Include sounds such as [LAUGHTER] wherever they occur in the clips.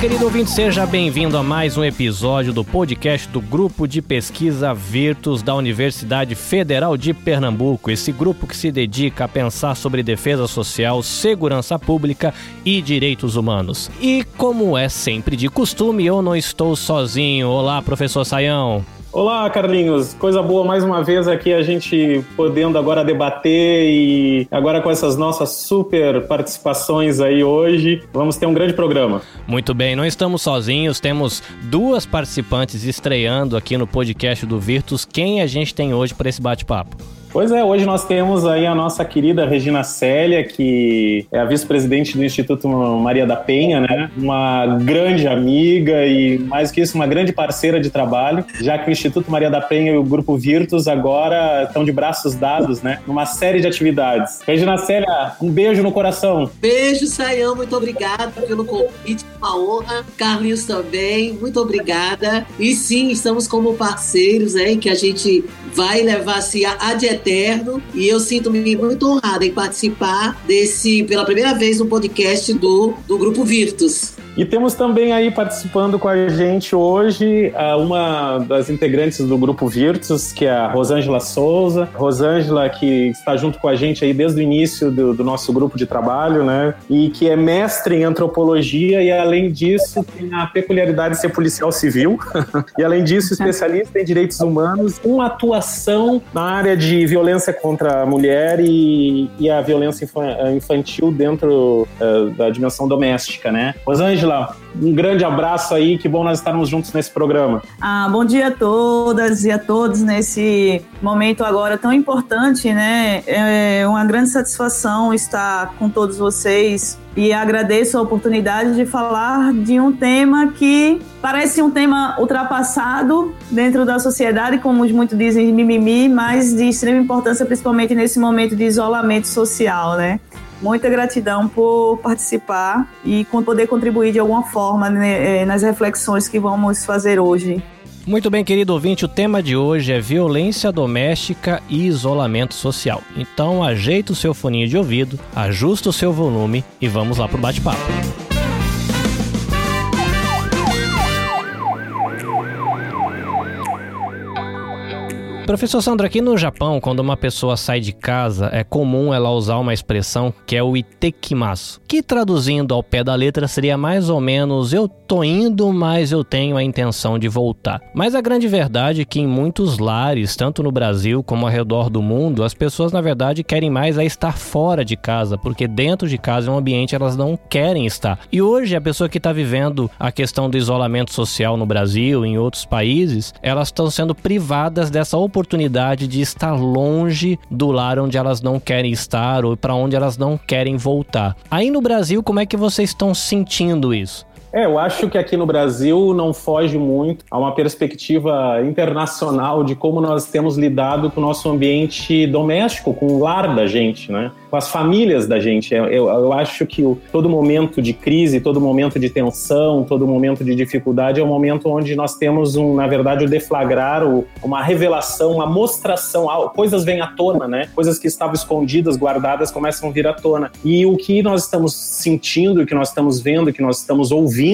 Querido ouvinte, seja bem-vindo a mais um episódio do podcast do Grupo de Pesquisa Virtus da Universidade Federal de Pernambuco. Esse grupo que se dedica a pensar sobre defesa social, segurança pública e direitos humanos. E como é sempre de costume, eu não estou sozinho. Olá, professor Saião. Olá, Carlinhos. Coisa boa mais uma vez aqui a gente podendo agora debater e agora com essas nossas super participações aí hoje, vamos ter um grande programa. Muito bem, não estamos sozinhos, temos duas participantes estreando aqui no podcast do Virtus. Quem a gente tem hoje para esse bate-papo? Pois é, hoje nós temos aí a nossa querida Regina Célia, que é a vice-presidente do Instituto Maria da Penha, né? Uma grande amiga e, mais que isso, uma grande parceira de trabalho, já que o Instituto Maria da Penha e o Grupo Virtus agora estão de braços dados, né? Numa série de atividades. Regina Célia, um beijo no coração. Beijo, Sayão, muito obrigada pelo convite, uma honra. Carlinhos também, muito obrigada. E sim, estamos como parceiros, hein, que a gente vai levar-se adiante eterno e eu sinto-me muito honrada em participar desse, pela primeira vez, no podcast do, do Grupo Virtus. E temos também aí participando com a gente hoje uma das integrantes do grupo Virtus, que é a Rosângela Souza. Rosângela, que está junto com a gente aí desde o início do, do, nosso grupo de trabalho, né? E que é mestre em antropologia e, além disso, tem a peculiaridade de ser policial civil. [LAUGHS] e, além disso, especialista em direitos humanos, com atuação na área de violência contra a mulher e, e a violência infantil dentro uh, da dimensão doméstica, né? Rosângela, um grande abraço aí, que bom nós estarmos juntos nesse programa. Ah, bom dia a todas e a todos nesse momento agora tão importante, né? É uma grande satisfação estar com todos vocês e agradeço a oportunidade de falar de um tema que parece um tema ultrapassado dentro da sociedade, como muitos dizem, mimimi, mas de extrema importância, principalmente nesse momento de isolamento social, né? Muita gratidão por participar e poder contribuir de alguma forma né, nas reflexões que vamos fazer hoje. Muito bem, querido ouvinte, o tema de hoje é violência doméstica e isolamento social. Então, ajeita o seu foninho de ouvido, ajusta o seu volume e vamos lá pro bate-papo. Professor Sandro, aqui no Japão, quando uma pessoa sai de casa, é comum ela usar uma expressão que é o itekimasu, que traduzindo ao pé da letra seria mais ou menos eu tô indo, mas eu tenho a intenção de voltar. Mas a grande verdade é que em muitos lares, tanto no Brasil como ao redor do mundo, as pessoas na verdade querem mais é estar fora de casa, porque dentro de casa é um ambiente elas não querem estar. E hoje a pessoa que está vivendo a questão do isolamento social no Brasil, em outros países, elas estão sendo privadas dessa oportunidade de estar longe do lar onde elas não querem estar ou para onde elas não querem voltar. Aí no Brasil, como é que vocês estão sentindo isso? É, eu acho que aqui no Brasil não foge muito a uma perspectiva internacional de como nós temos lidado com o nosso ambiente doméstico, com o lar da gente, né? com as famílias da gente. Eu, eu, acho que o, todo momento de crise, todo momento de tensão, todo momento de dificuldade é um momento onde nós temos, um, na verdade, o deflagrar, uma revelação, uma mostração, coisas vêm à tona, né? Coisas que estavam escondidas, guardadas, começam a vir à tona. E o que nós estamos sentindo, o que nós estamos vendo, o que nós estamos ouvindo,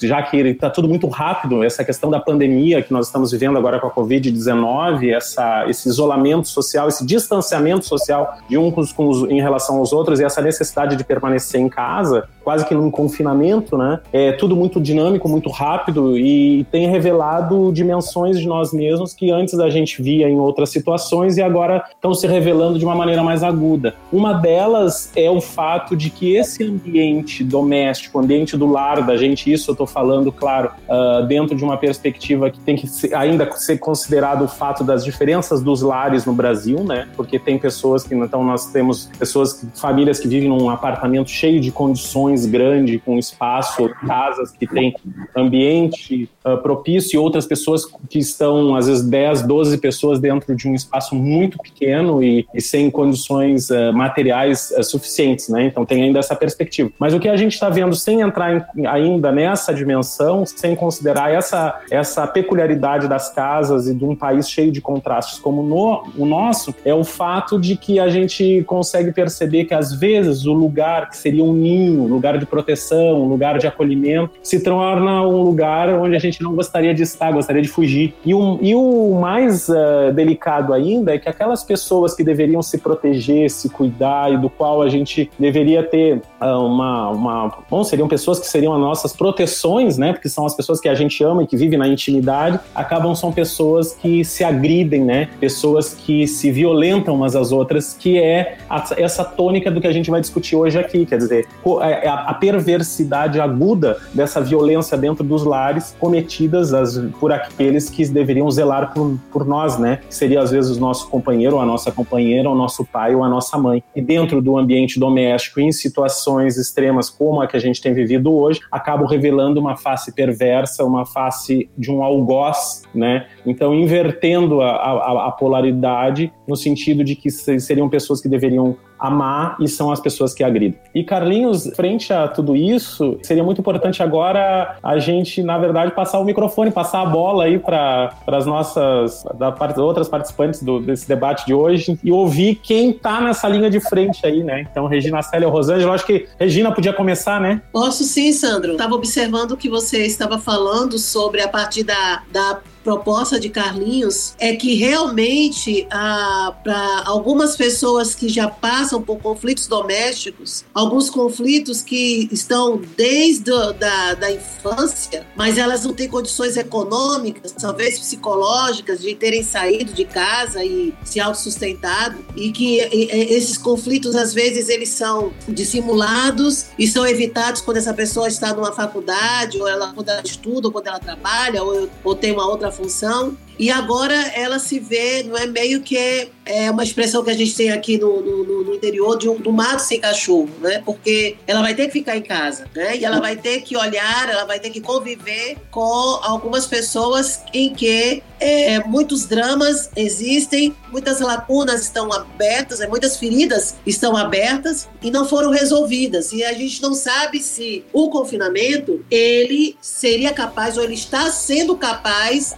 já que está tudo muito rápido, essa questão da pandemia que nós estamos vivendo agora com a Covid-19, essa, esse isolamento social, esse distanciamento social de uns com os, em relação aos outros e essa necessidade de permanecer em casa, quase que num confinamento, né? É tudo muito dinâmico, muito rápido e tem revelado dimensões de nós mesmos que antes a gente via em outras situações e agora estão se revelando de uma maneira mais aguda. Uma delas é o fato de que esse ambiente doméstico, ambiente do lar da gente, isso eu estou falando, claro, uh, dentro de uma perspectiva que tem que ser, ainda ser considerado o fato das diferenças dos lares no Brasil, né? Porque tem pessoas que então nós temos pessoas, famílias que vivem num apartamento cheio de condições grande, com espaço, casas que têm ambiente uh, propício, e outras pessoas que estão, às vezes, 10, 12 pessoas dentro de um espaço muito pequeno e, e sem condições uh, materiais uh, suficientes, né? Então tem ainda essa perspectiva. Mas o que a gente está vendo, sem entrar em, ainda nessa dimensão, sem considerar essa, essa peculiaridade das casas e de um país cheio de contrastes como no, o nosso, é o fato de que a gente consegue perceber que às vezes o lugar que seria um ninho, lugar de proteção, um lugar de acolhimento, se torna um lugar onde a gente não gostaria de estar, gostaria de fugir. E, um, e o mais uh, delicado ainda é que aquelas pessoas que deveriam se proteger, se cuidar e do qual a gente deveria ter uh, uma, uma. Bom, seriam pessoas que seriam as nossas proteções, né? Porque são as pessoas que a gente ama e que vivem na intimidade, acabam são pessoas que se agridem, né? Pessoas que se violentam umas às outras, que é a, essa tônica do que a gente vai discutir hoje aqui. Quer dizer, é, é a, a perversidade aguda dessa violência dentro dos lares cometidas as, por aqueles que deveriam zelar por, por nós, né? Que seria às vezes o nosso companheiro ou a nossa companheira, o nosso pai ou a nossa mãe. E dentro do ambiente doméstico, em situações extremas como a que a gente tem vivido hoje, acabam revelando uma face perversa, uma face de um algoz, né? Então, invertendo a, a, a polaridade no sentido de que seriam pessoas que deveriam amar e são as pessoas que agridem. E Carlinhos, frente a tudo isso, seria muito importante agora a gente, na verdade, passar o microfone, passar a bola aí para as nossas da, outras participantes do, desse debate de hoje e ouvir quem está nessa linha de frente aí, né? Então, Regina Célia Rosângela, acho que Regina podia começar, né? Posso sim, Sandro. Estava observando que você estava falando sobre a partir da, da proposta de Carlinhos é que realmente ah, para algumas pessoas que já passam por conflitos domésticos, alguns conflitos que estão desde a, da, da infância, mas elas não têm condições econômicas, talvez psicológicas, de terem saído de casa e se autossustentado, e que e, esses conflitos às vezes eles são dissimulados e são evitados quando essa pessoa está numa faculdade, ou ela quando ela estuda, ou quando ela trabalha, ou, ou tem uma outra função. E agora ela se vê, não é meio que é uma expressão que a gente tem aqui no, no, no interior de um, do mato sem cachorro, né? Porque ela vai ter que ficar em casa, né? E ela vai ter que olhar, ela vai ter que conviver com algumas pessoas em que é, muitos dramas existem, muitas lacunas estão abertas, é, muitas feridas estão abertas e não foram resolvidas. E a gente não sabe se o confinamento ele seria capaz ou ele está sendo capaz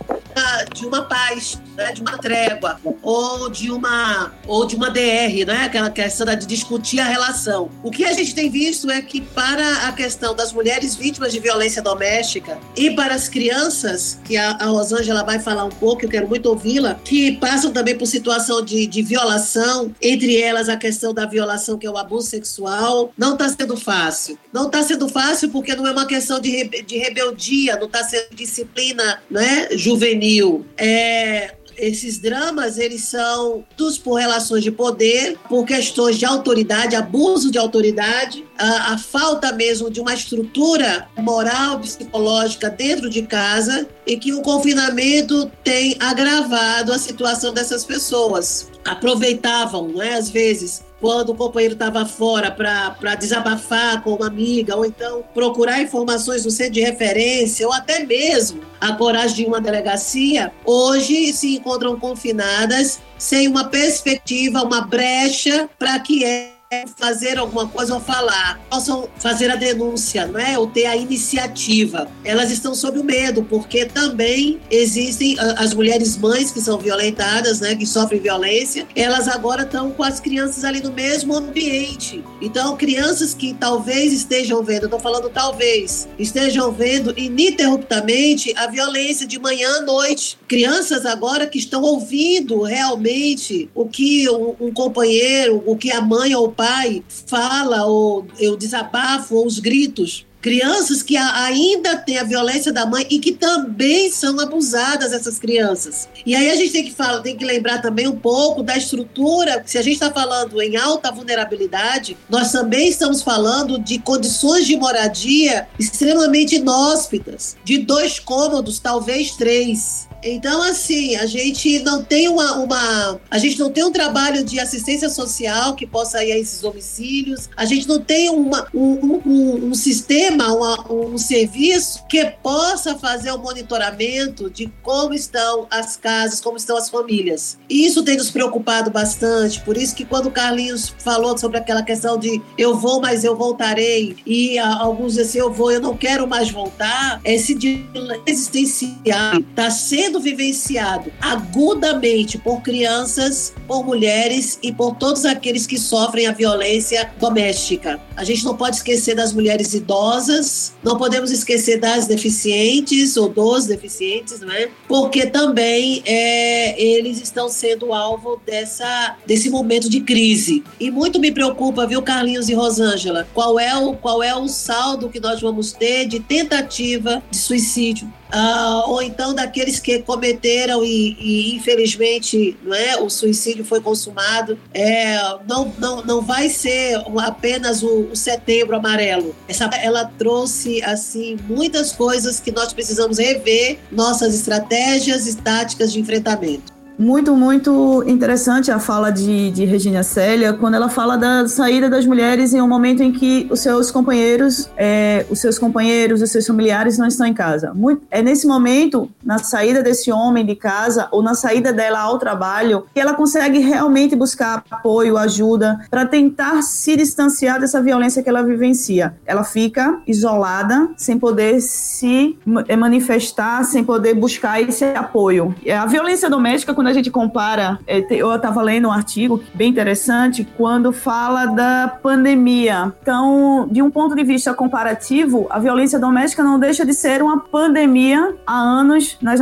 de uma paz, né, de uma trégua, ou de uma, ou de uma DR, né, aquela questão de discutir a relação. O que a gente tem visto é que para a questão das mulheres vítimas de violência doméstica e para as crianças, que a, a Rosângela vai falar um pouco, eu quero muito ouvi-la, que passam também por situação de, de violação, entre elas a questão da violação, que é o abuso sexual, não está sendo fácil. Não está sendo fácil porque não é uma questão de, de rebeldia, não está sendo disciplina né, juvenil é, esses dramas eles são todos por relações de poder, por questões de autoridade, abuso de autoridade, a, a, falta mesmo de uma estrutura moral, psicológica dentro de casa e que o confinamento tem agravado a situação dessas pessoas. Aproveitavam, não é, às vezes, quando o companheiro estava fora para desabafar com uma amiga, ou então procurar informações no centro de referência, ou até mesmo a coragem de uma delegacia, hoje se encontram confinadas sem uma perspectiva, uma brecha para que fazer alguma coisa ou falar, possam fazer a denúncia, não é? Ou ter a iniciativa. Elas estão sob o medo, porque também existem ah, as mulheres mães que são violentadas, né? Que sofrem violência. Elas agora estão com as crianças ali no mesmo ambiente. Então, crianças que talvez estejam vendo, estou falando talvez, estejam vendo ininterruptamente a violência de manhã à noite. Crianças agora que estão ouvindo realmente o que um, um companheiro, o que a mãe ou o pai fala, ou eu desabafo, ou os gritos. Crianças que ainda têm a violência da mãe e que também são abusadas, essas crianças. E aí a gente tem que falar, tem que lembrar também um pouco da estrutura. Se a gente está falando em alta vulnerabilidade, nós também estamos falando de condições de moradia extremamente inóspitas, de dois cômodos, talvez três. Então, assim, a gente não tem uma, uma, A gente não tem um trabalho de assistência social que possa ir a esses domicílios. A gente não tem uma, um, um, um sistema, uma, um serviço que possa fazer o um monitoramento de como estão as casas, como estão as famílias. E isso tem nos preocupado bastante. Por isso que quando o Carlinhos falou sobre aquela questão de eu vou, mas eu voltarei, e alguns assim, eu vou, eu não quero mais voltar, esse dilema existencial está sendo sendo vivenciado agudamente por crianças, por mulheres e por todos aqueles que sofrem a violência doméstica. A gente não pode esquecer das mulheres idosas, não podemos esquecer das deficientes ou dos deficientes, né? Porque também é, eles estão sendo alvo dessa, desse momento de crise. E muito me preocupa, viu, Carlinhos e Rosângela, qual é o, qual é o saldo que nós vamos ter de tentativa de suicídio uh, ou então daqueles que cometeram e, e, infelizmente não é, o suicídio foi consumado. É, não, não, não vai ser apenas o, o setembro amarelo. Essa, ela trouxe assim muitas coisas que nós precisamos rever nossas estratégias e táticas de enfrentamento. Muito, muito interessante a fala de, de Regina Célia, quando ela fala da saída das mulheres em um momento em que os seus companheiros, é, os seus companheiros, os seus familiares não estão em casa. Muito, é nesse momento, na saída desse homem de casa ou na saída dela ao trabalho, que ela consegue realmente buscar apoio, ajuda, para tentar se distanciar dessa violência que ela vivencia. Ela fica isolada, sem poder se manifestar, sem poder buscar esse apoio. A violência doméstica, quando a gente compara, é, eu estava lendo um artigo bem interessante quando fala da pandemia. Então, de um ponto de vista comparativo, a violência doméstica não deixa de ser uma pandemia há anos nas,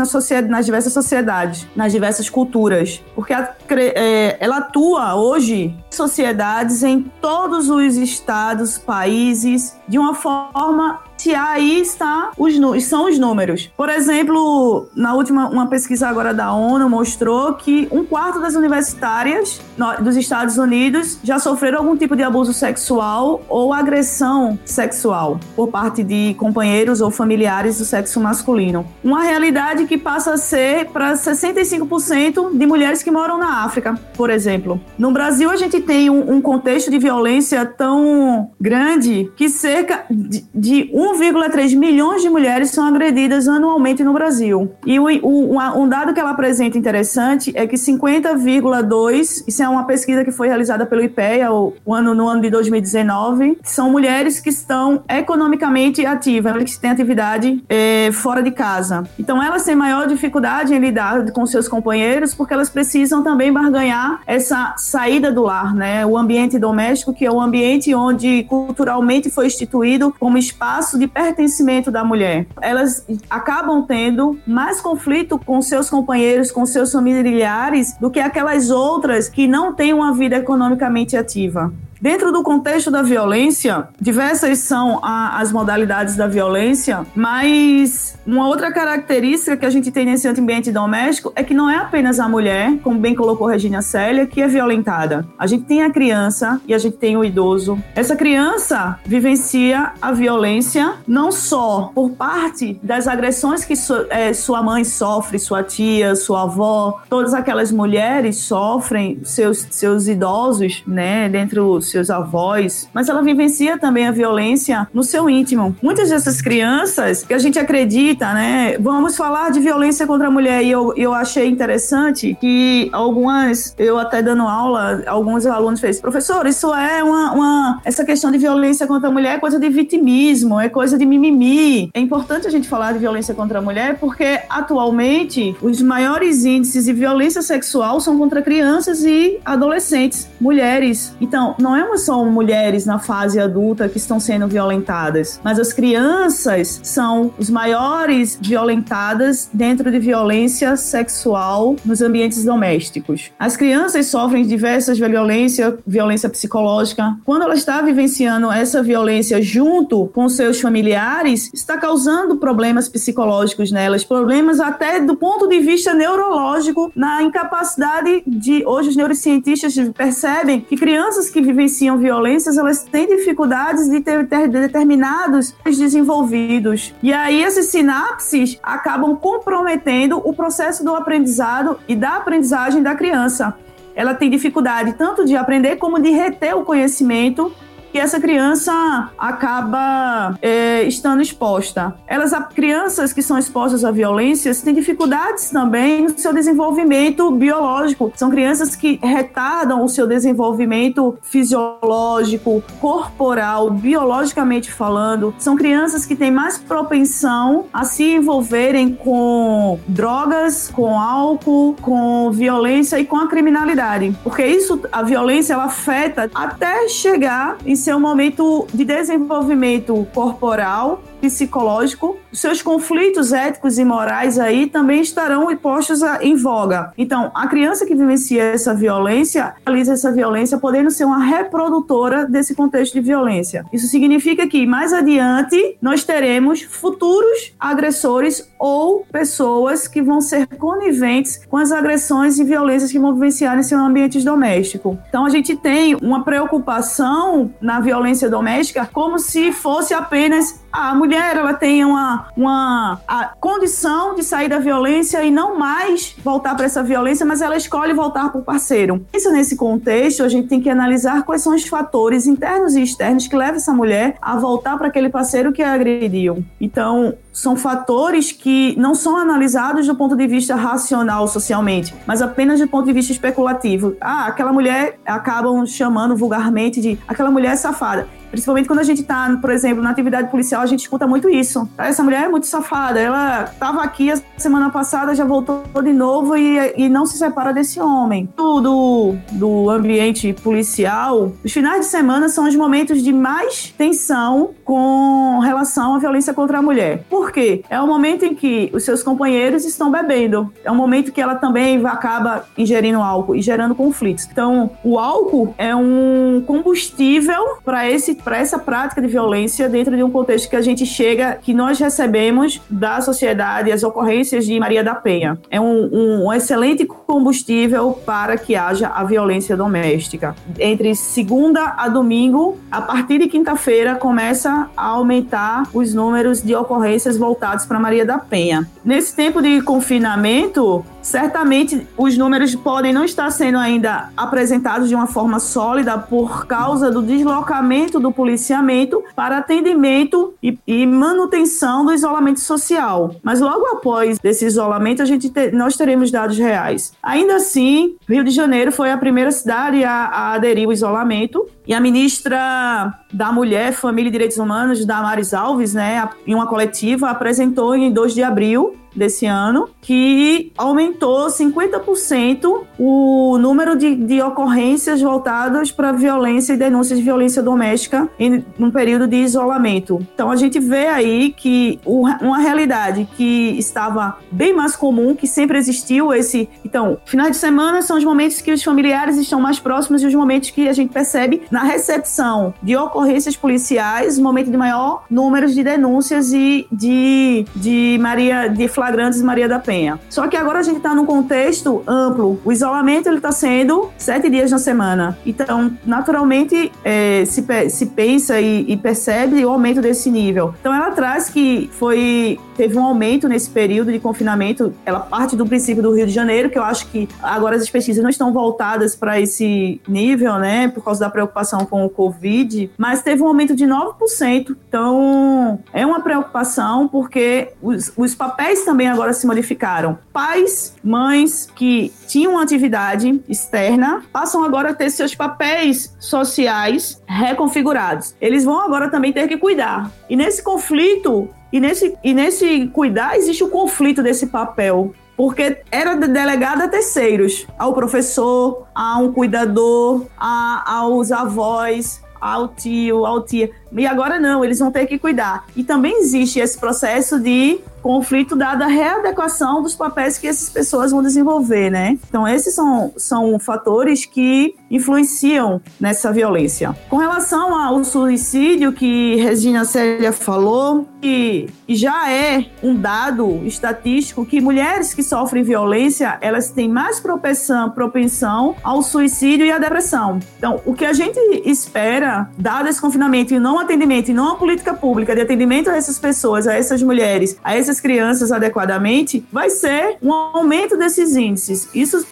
nas diversas sociedades, nas diversas culturas, porque a, é, ela atua hoje em sociedades em todos os estados, países, de uma forma se aí está os, são os números. Por exemplo, na última uma pesquisa agora da ONU mostrou que um quarto das universitárias dos Estados Unidos já sofreram algum tipo de abuso sexual ou agressão sexual por parte de companheiros ou familiares do sexo masculino. Uma realidade que passa a ser para 65% de mulheres que moram na África, por exemplo. No Brasil, a gente tem um, um contexto de violência tão grande que cerca de, de um 1,3 milhões de mulheres são agredidas anualmente no Brasil. E o, o, um dado que ela apresenta interessante é que 50,2, isso é uma pesquisa que foi realizada pelo IPEA o ano, no ano de 2019, são mulheres que estão economicamente ativas, que têm atividade é, fora de casa. Então elas têm maior dificuldade em lidar com seus companheiros porque elas precisam também barganhar essa saída do lar, né? O ambiente doméstico, que é o ambiente onde culturalmente foi instituído como espaço de pertencimento da mulher. Elas acabam tendo mais conflito com seus companheiros, com seus familiares, do que aquelas outras que não têm uma vida economicamente ativa. Dentro do contexto da violência, diversas são a, as modalidades da violência, mas uma outra característica que a gente tem nesse ambiente doméstico é que não é apenas a mulher, como bem colocou Regina Célia, que é violentada. A gente tem a criança e a gente tem o idoso. Essa criança vivencia a violência não só por parte das agressões que é, sua mãe sofre, sua tia, sua avó, todas aquelas mulheres sofrem, seus, seus idosos, né, dentro seus avós, mas ela vivencia também a violência no seu íntimo. Muitas dessas crianças que a gente acredita, né? Vamos falar de violência contra a mulher e eu, eu achei interessante que algumas, eu até dando aula, alguns alunos fez, professor, isso é uma, uma essa questão de violência contra a mulher é coisa de vitimismo, é coisa de mimimi. É importante a gente falar de violência contra a mulher porque atualmente os maiores índices de violência sexual são contra crianças e adolescentes, mulheres. Então, não é é só mulheres na fase adulta que estão sendo violentadas, mas as crianças são os maiores violentadas dentro de violência sexual nos ambientes domésticos. As crianças sofrem diversas violências, violência psicológica. Quando ela está vivenciando essa violência junto com seus familiares, está causando problemas psicológicos nelas, problemas até do ponto de vista neurológico, na incapacidade de hoje os neurocientistas percebem que crianças que vivem vivenciam violências, elas têm dificuldades de ter, ter determinados desenvolvidos. E aí esses sinapses acabam comprometendo o processo do aprendizado e da aprendizagem da criança. Ela tem dificuldade tanto de aprender como de reter o conhecimento essa criança acaba é, estando exposta. Elas, crianças que são expostas a violências, têm dificuldades também no seu desenvolvimento biológico. São crianças que retardam o seu desenvolvimento fisiológico, corporal, biologicamente falando. São crianças que têm mais propensão a se envolverem com drogas, com álcool, com violência e com a criminalidade. Porque isso, a violência, ela afeta até chegar em seu momento de desenvolvimento corporal psicológico, seus conflitos éticos e morais aí também estarão postos em voga. Então, a criança que vivencia essa violência, realiza essa violência, podendo ser uma reprodutora desse contexto de violência. Isso significa que mais adiante nós teremos futuros agressores ou pessoas que vão ser coniventes com as agressões e violências que vão vivenciar em seu ambiente doméstico. Então, a gente tem uma preocupação na violência doméstica como se fosse apenas a mulher ela tem uma, uma condição de sair da violência e não mais voltar para essa violência, mas ela escolhe voltar para o parceiro. Isso nesse contexto, a gente tem que analisar quais são os fatores internos e externos que levam essa mulher a voltar para aquele parceiro que a agrediu. Então, são fatores que não são analisados do ponto de vista racional socialmente, mas apenas do ponto de vista especulativo. Ah, aquela mulher acabam chamando vulgarmente de aquela mulher safada. Principalmente quando a gente tá, por exemplo, na atividade policial, a gente escuta muito isso. Essa mulher é muito safada. Ela estava aqui a semana passada, já voltou de novo e, e não se separa desse homem. Do, do ambiente policial, os finais de semana são os momentos de mais tensão com relação à violência contra a mulher. Por quê? É o momento em que os seus companheiros estão bebendo. É um momento que ela também acaba ingerindo álcool e gerando conflitos. Então, o álcool é um combustível para esse para essa prática de violência dentro de um contexto que a gente chega, que nós recebemos da sociedade, as ocorrências de Maria da Penha. É um, um excelente combustível para que haja a violência doméstica. Entre segunda a domingo, a partir de quinta-feira, começa a aumentar os números de ocorrências voltados para Maria da Penha. Nesse tempo de confinamento, Certamente os números podem não estar sendo ainda apresentados de uma forma sólida por causa do deslocamento do policiamento para atendimento e, e manutenção do isolamento social. Mas logo após esse isolamento, a gente te, nós teremos dados reais. Ainda assim, Rio de Janeiro foi a primeira cidade a, a aderir ao isolamento e a ministra da Mulher, Família e Direitos Humanos, Damares Alves, né, em uma coletiva, apresentou em 2 de abril desse ano, que aumentou 50% o número de, de ocorrências voltadas para violência e denúncias de violência doméstica em um período de isolamento. Então a gente vê aí que uma realidade que estava bem mais comum, que sempre existiu esse. Então, finais de semana são os momentos que os familiares estão mais próximos e os momentos que a gente percebe na recepção de ocorrências policiais, momento de maior número de denúncias e de, de Maria de flagrantes Maria da Penha. Só que agora a gente está num contexto amplo. O isolamento ele está sendo sete dias na semana. Então, naturalmente, é, se, se pensa e, e percebe o aumento desse nível. Então, ela traz que foi teve um aumento nesse período de confinamento. Ela parte do princípio do Rio de Janeiro, que eu acho que agora as pesquisas não estão voltadas para esse nível, né, por causa da preocupação com o Covid, mas teve um aumento de 9%. Então, é uma preocupação porque os, os papéis também agora se modificaram. Pais, mães que tinham atividade externa passam agora a ter seus papéis sociais reconfigurados. Eles vão agora também ter que cuidar. E nesse conflito, e nesse, e nesse cuidar existe o conflito desse papel porque era delegada a terceiros, ao professor, a um cuidador, a, aos avós, ao tio, ao tia. E agora não, eles vão ter que cuidar. E também existe esse processo de conflito dada a readequação dos papéis que essas pessoas vão desenvolver, né? Então, esses são, são fatores que influenciam nessa violência. Com relação ao suicídio que Regina Célia falou, que já é um dado estatístico que mulheres que sofrem violência, elas têm mais propensão, propensão ao suicídio e à depressão. Então, o que a gente espera, dado esse confinamento e não atendimento e não a política pública de atendimento a essas pessoas, a essas mulheres, a essas crianças adequadamente, vai ser um aumento desses índices. Isso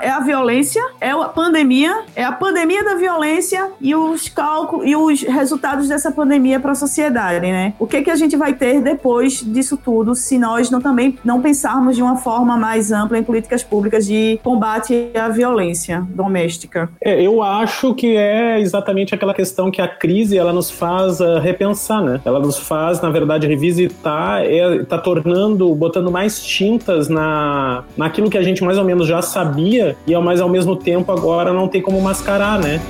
é a violência, é a pandemia, é a pandemia da violência e os cálculos e os resultados dessa pandemia para a sociedade, né? O que que a gente vai ter depois disso tudo se nós não também não pensarmos de uma forma mais ampla em políticas públicas de combate à violência doméstica? É, eu acho que é exatamente aquela questão que a crise ela nos faz uh, repensar, né? Ela nos faz, na verdade, revisitar, é, tornando, botando mais tintas na, naquilo que a gente mais ou menos já sabia e, mas ao mesmo tempo agora não tem como mascarar, né?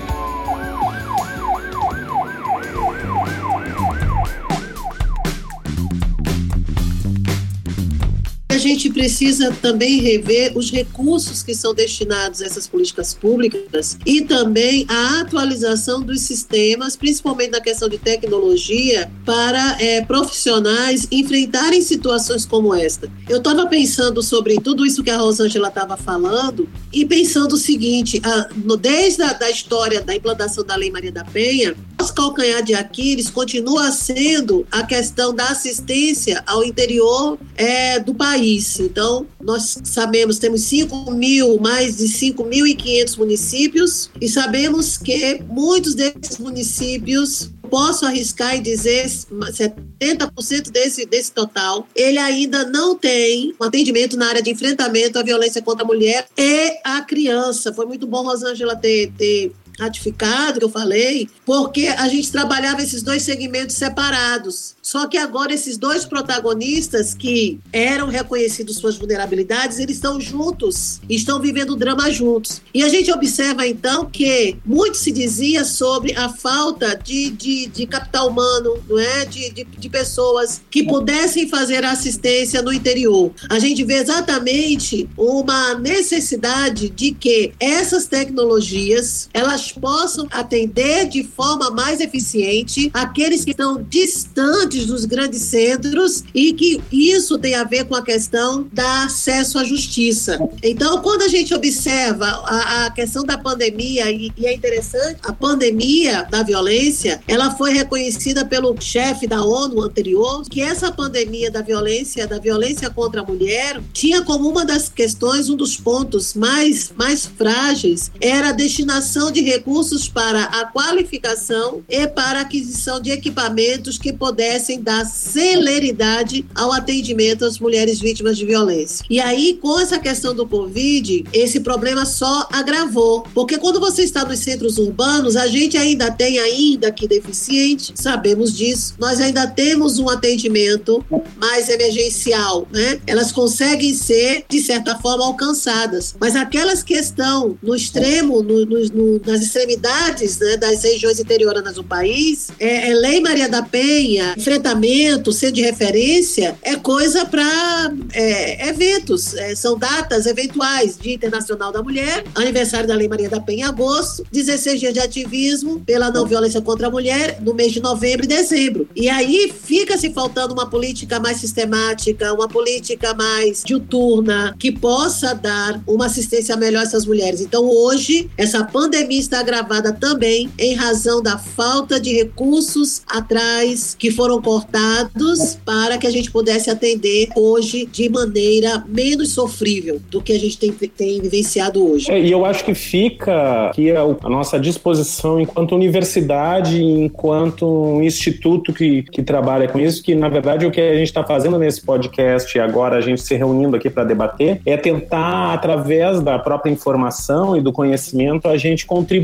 Gente precisa também rever os recursos que são destinados a essas políticas públicas e também a atualização dos sistemas, principalmente na questão de tecnologia, para é, profissionais enfrentarem situações como esta. Eu estava pensando sobre tudo isso que a Rosângela estava falando e pensando o seguinte: a, no, desde a da história da implantação da Lei Maria da Penha, nosso calcanhar de Aquiles continua sendo a questão da assistência ao interior é, do país. Então, nós sabemos, temos 5 mil, mais de 5.500 municípios, e sabemos que muitos desses municípios posso arriscar e dizer 70% desse, desse total, ele ainda não tem um atendimento na área de enfrentamento à violência contra a mulher e a criança. Foi muito bom, Rosângela, ter, ter ratificado, que eu falei, porque a gente trabalhava esses dois segmentos separados. Só que agora esses dois protagonistas que eram reconhecidos suas vulnerabilidades, eles estão juntos, estão vivendo o drama juntos. E a gente observa então que muito se dizia sobre a falta de, de, de capital humano, não é? De, de, de pessoas que pudessem fazer assistência no interior. A gente vê exatamente uma necessidade de que essas tecnologias elas possam atender de forma mais eficiente aqueles que estão distantes dos grandes centros e que isso tem a ver com a questão da acesso à justiça. Então, quando a gente observa a, a questão da pandemia, e, e, é interessante, a pandemia da violência, ela foi reconhecida pelo chefe da ONU anterior, que essa pandemia da violência, da violência contra a mulher, tinha como uma das questões, um dos pontos mais, mais frágeis, era a destinação de recursos para a qualificação e para aquisição de equipamentos que pudessem pudessem dar celeridade ao atendimento às mulheres vítimas de violência. E aí, com essa questão do Covid, esse problema só agravou. Porque quando você está nos centros urbanos, a gente ainda tem, ainda que deficiente, sabemos disso, nós ainda temos um atendimento mais emergencial, né? Elas conseguem ser, de certa forma, alcançadas. Mas aquelas que estão no extremo, no, no, no, nas extremidades né, das regiões interioranas do país, é, é Lei Maria da Penha, enfrentamento, ser de referência, é coisa para é, eventos, é, são datas eventuais. Dia Internacional da Mulher, aniversário da Lei Maria da Penha em agosto, 16 dias de ativismo pela não violência contra a mulher no mês de novembro e dezembro. E aí fica se faltando uma política mais sistemática, uma política mais diuturna, que possa dar uma assistência melhor a essas mulheres. Então, hoje, essa pandemia está agravada também em razão da falta de recursos atrás que foram cortados para que a gente pudesse atender hoje de maneira menos sofrível do que a gente tem, tem vivenciado hoje. É, e eu acho que fica aqui a, a, nossa disposição enquanto universidade, enquanto instituto que, que trabalha com isso, que na verdade o que a gente está fazendo nesse podcast e agora a gente se reunindo aqui para debater é tentar, através da própria informação e do conhecimento, a gente contribuir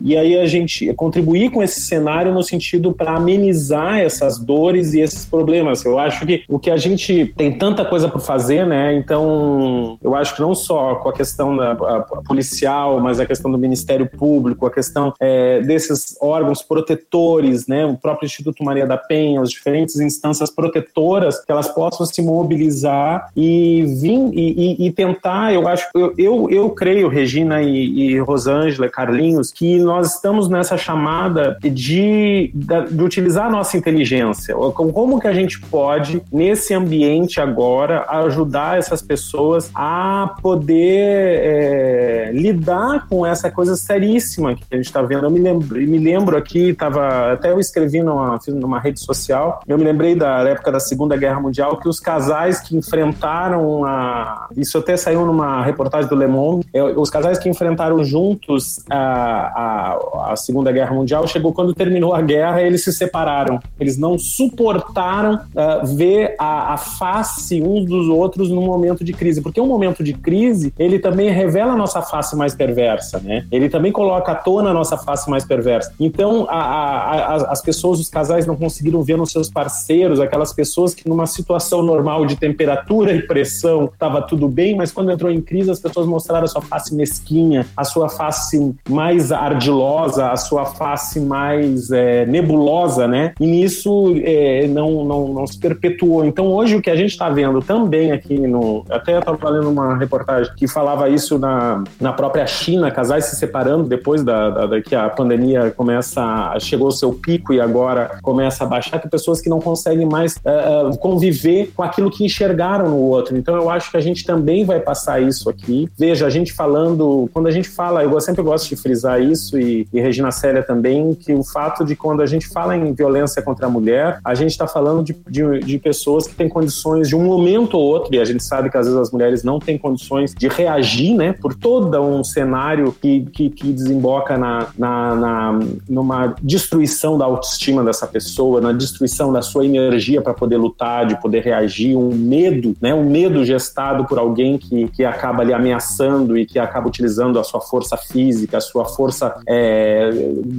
e aí a gente contribuir com esse cenário no sentido para amenizar essas dores dores e esses problemas. Eu acho que o que a gente tem tanta coisa por fazer, né? Então, eu acho que não só com a questão da a, a policial, mas a questão do Ministério Público, a questão é, desses órgãos protetores, né? O próprio Instituto Maria da Penha, as diferentes instâncias protetoras, que elas possam se mobilizar e vir e, e, e tentar. Eu acho, eu, eu, eu creio, Regina e, e Rosângela, Carlinhos que nós estamos nessa chamada de, de utilizar a nossa inteligência. Como que a gente pode, nesse ambiente agora, ajudar essas pessoas a poder é, lidar com essa coisa seríssima que a gente está vendo. Eu me lembro, me lembro aqui, tava, até eu escrevi numa, numa rede social, eu me lembrei da época da Segunda Guerra Mundial que os casais que enfrentaram a. Isso até saiu numa reportagem do Le Monde, é, os casais que enfrentaram juntos a, a, a Segunda Guerra Mundial, chegou quando terminou a guerra, eles se separaram. Eles não suportaram uh, ver a, a face uns dos outros num momento de crise, porque um momento de crise, ele também revela a nossa face mais perversa, né? Ele também coloca à tona a nossa face mais perversa. Então, as pessoas, os casais não conseguiram ver nos seus parceiros aquelas pessoas que numa situação normal de temperatura e pressão estava tudo bem, mas quando entrou em crise as pessoas mostraram a sua face mesquinha, a sua face mais ardilosa, a sua face mais é, nebulosa, né? E nisso é, não, não, não se perpetuou. Então hoje o que a gente está vendo também aqui no... Até eu estava lendo uma reportagem que falava isso na, na própria China, casais se separando depois da, da, da que a pandemia começa, chegou ao seu pico e agora começa a baixar, que pessoas que não conseguem mais uh, conviver com aquilo que enxergaram no outro. Então eu acho que a gente também vai passar isso aqui. Veja, a gente falando, quando a gente fala, eu sempre gosto de frisar isso e, e Regina Célia também, que o fato de quando a gente fala em violência contra a mulher, a gente está falando de, de, de, pessoas que têm condições de um momento ou outro, e a gente sabe que às vezes as mulheres não têm condições de reagir, né, por todo um cenário que, que, que desemboca na, na, na, numa destruição da autoestima dessa pessoa, na destruição da sua energia para poder lutar, de poder reagir, um medo, né, um medo gestado por alguém que, que acaba ali ameaçando e que acaba utilizando a sua força física, a sua força é,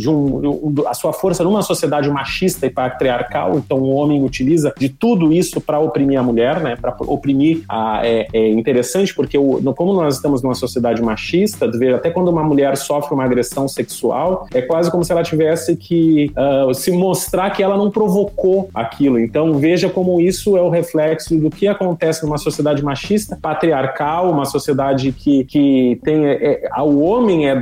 um, a sua força numa sociedade machista e patriarcal. Então o homem utiliza de tudo isso para oprimir a mulher, né, para oprimir a, é, é, interessante porque o, como nós estamos numa sociedade machista, até quando uma mulher sofre uma agressão sexual, é quase como se ela tivesse que uh, se mostrar que ela não provocou aquilo. Então veja como isso é o reflexo do que acontece numa sociedade machista, patriarcal, uma sociedade que, que tem é, é, o homem é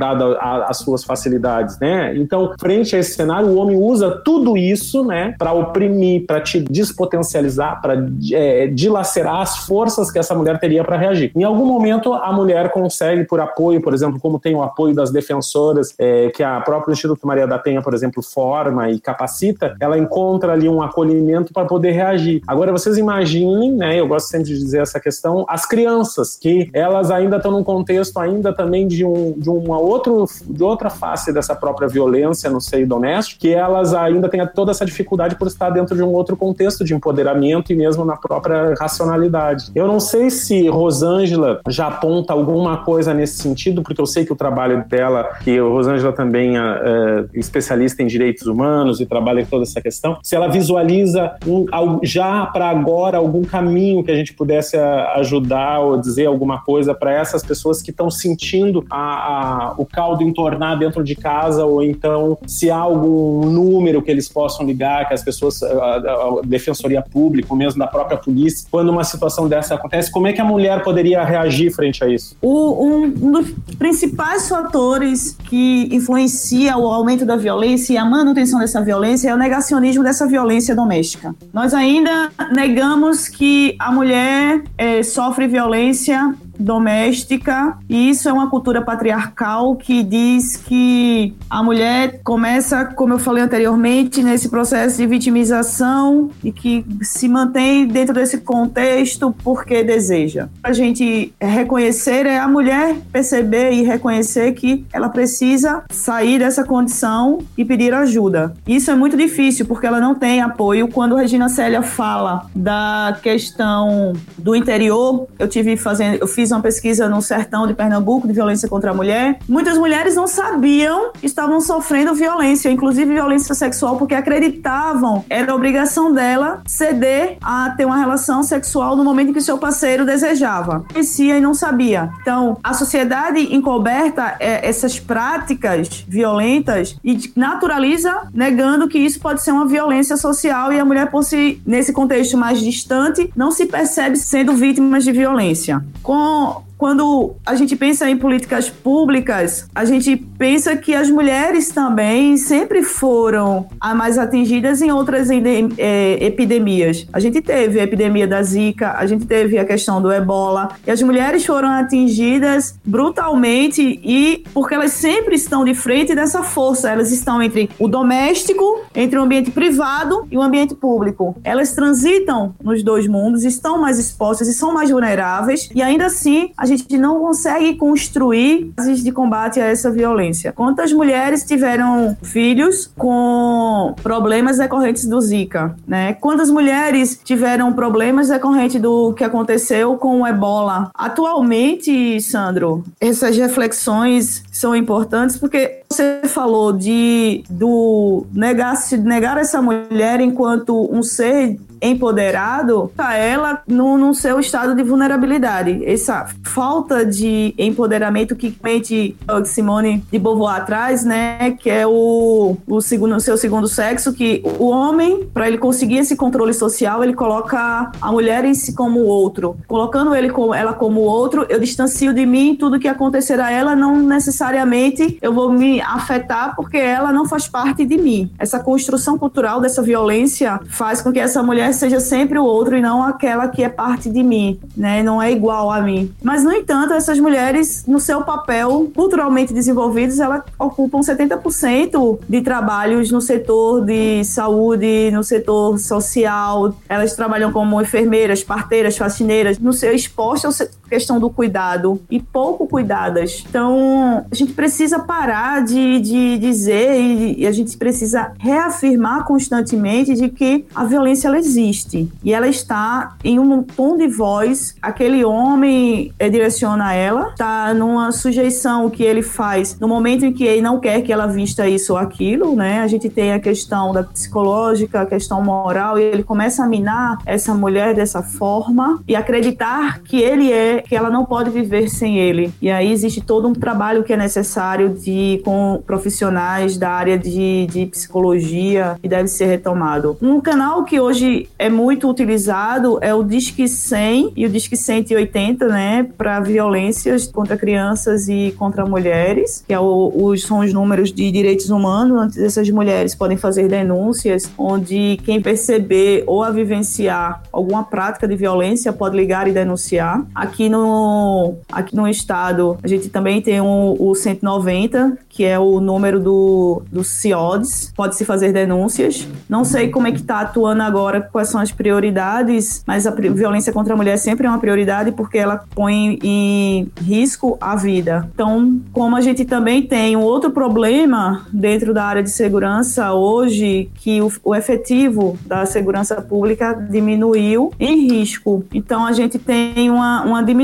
as suas facilidades, né? Então frente a esse cenário o homem usa tudo isso, né, para oprimir, para te despotencializar, para é, dilacerar as forças que essa mulher teria para reagir. Em algum momento a mulher consegue por apoio, por exemplo, como tem o apoio das defensoras é, que a própria Instituto Maria da Penha, por exemplo, forma e capacita, ela encontra ali um acolhimento para poder reagir. Agora vocês imaginem, né? Eu gosto sempre de dizer essa questão, as crianças que elas ainda estão num contexto ainda também de um de uma outro de outra face dessa própria violência no seio doméstico, que elas ainda têm toda essa dificuldade por estar dentro de um outro contexto de empoderamento e mesmo na própria racionalidade. Eu não sei se Rosângela já aponta alguma coisa nesse sentido, porque eu sei que o trabalho dela, que Rosângela também é, é especialista em direitos humanos e trabalha toda essa questão, se ela visualiza um, já para agora algum caminho que a gente pudesse ajudar ou dizer alguma coisa para essas pessoas que estão sentindo a, a, o caldo entornar dentro de casa ou então se há algum número que eles possam ligar, que as pessoas, a, a defensoria pública, ou mesmo da própria polícia, quando uma situação dessa acontece, como é que a mulher poderia reagir frente a isso? O, um, um dos principais fatores que influencia o aumento da violência e a manutenção dessa violência é o negacionismo dessa violência doméstica. Nós ainda negamos que a mulher é, sofre violência doméstica, e isso é uma cultura patriarcal que diz que a mulher começa, como eu falei anteriormente, nesse processo de vitimização e que se mantém dentro desse contexto porque deseja. A gente reconhecer é a mulher perceber e reconhecer que ela precisa sair dessa condição e pedir ajuda. Isso é muito difícil porque ela não tem apoio. Quando Regina Célia fala da questão do interior, eu tive fazendo, eu fiz uma pesquisa no sertão de Pernambuco de violência contra a mulher. Muitas mulheres não sabiam que estavam sofrendo violência, inclusive violência sexual, porque acreditavam era obrigação dela ceder a ter uma relação sexual no momento que seu parceiro desejava. Conhecia e não sabia. Então, a sociedade encoberta é, essas práticas violentas e naturaliza, negando que isso pode ser uma violência social e a mulher, por si, nesse contexto mais distante, não se percebe sendo vítima de violência. Com Oh. Quando a gente pensa em políticas públicas, a gente pensa que as mulheres também sempre foram mais atingidas em outras é, epidemias. A gente teve a epidemia da Zika, a gente teve a questão do ebola, e as mulheres foram atingidas brutalmente e porque elas sempre estão de frente dessa força, elas estão entre o doméstico, entre o ambiente privado e o ambiente público. Elas transitam nos dois mundos, estão mais expostas e são mais vulneráveis, e ainda assim a gente não consegue construir bases de combate a essa violência. Quantas mulheres tiveram filhos com problemas decorrentes do Zika, né? Quantas mulheres tiveram problemas decorrentes do que aconteceu com o Ebola? Atualmente, Sandro, essas reflexões são importantes porque você falou de do negar, negar essa mulher enquanto um ser empoderado, tá ela no, no seu estado de vulnerabilidade. Essa falta de empoderamento que mente Simone de Beauvoir traz, né, que é o, o segundo, seu segundo sexo, que o homem, para ele conseguir esse controle social, ele coloca a mulher em si como outro. Colocando ele como, ela como outro, eu distancio de mim tudo que acontecer a ela, não necessariamente eu vou me afetar porque ela não faz parte de mim. Essa construção cultural dessa violência faz com que essa mulher seja sempre o outro e não aquela que é parte de mim, né? Não é igual a mim. Mas, no entanto, essas mulheres, no seu papel culturalmente desenvolvidos, elas ocupam 70% de trabalhos no setor de saúde, no setor social. Elas trabalham como enfermeiras, parteiras, faxineiras, no seu exposto à questão do cuidado e pouco cuidadas. Então, a gente precisa parar de, de dizer e, e a gente precisa reafirmar constantemente de que a violência ela existe e ela está em um tom de voz, aquele homem é, direciona ela, está numa sujeição que ele faz no momento em que ele não quer que ela vista isso ou aquilo, né? A gente tem a questão da psicológica, a questão moral e ele começa a minar essa mulher dessa forma e acreditar que ele é, que ela não pode viver sem ele. E aí existe todo um trabalho que é necessário de com profissionais da área de, de psicologia e deve ser retomado. Um canal que hoje é muito utilizado é o Disque 100 e o Disque 180, né, para violências contra crianças e contra mulheres, que é o, os, são os números de direitos humanos, onde essas mulheres podem fazer denúncias, onde quem perceber ou a vivenciar alguma prática de violência pode ligar e denunciar. Aqui no, aqui no estado, a gente também tem o, o 190, que é o número do, do CIODS, pode-se fazer denúncias. Não sei como é que está atuando agora quais são as prioridades, mas a violência contra a mulher sempre é uma prioridade porque ela põe em risco a vida. Então, como a gente também tem um outro problema dentro da área de segurança hoje, que o, o efetivo da segurança pública diminuiu em risco. Então, a gente tem uma, uma diminuição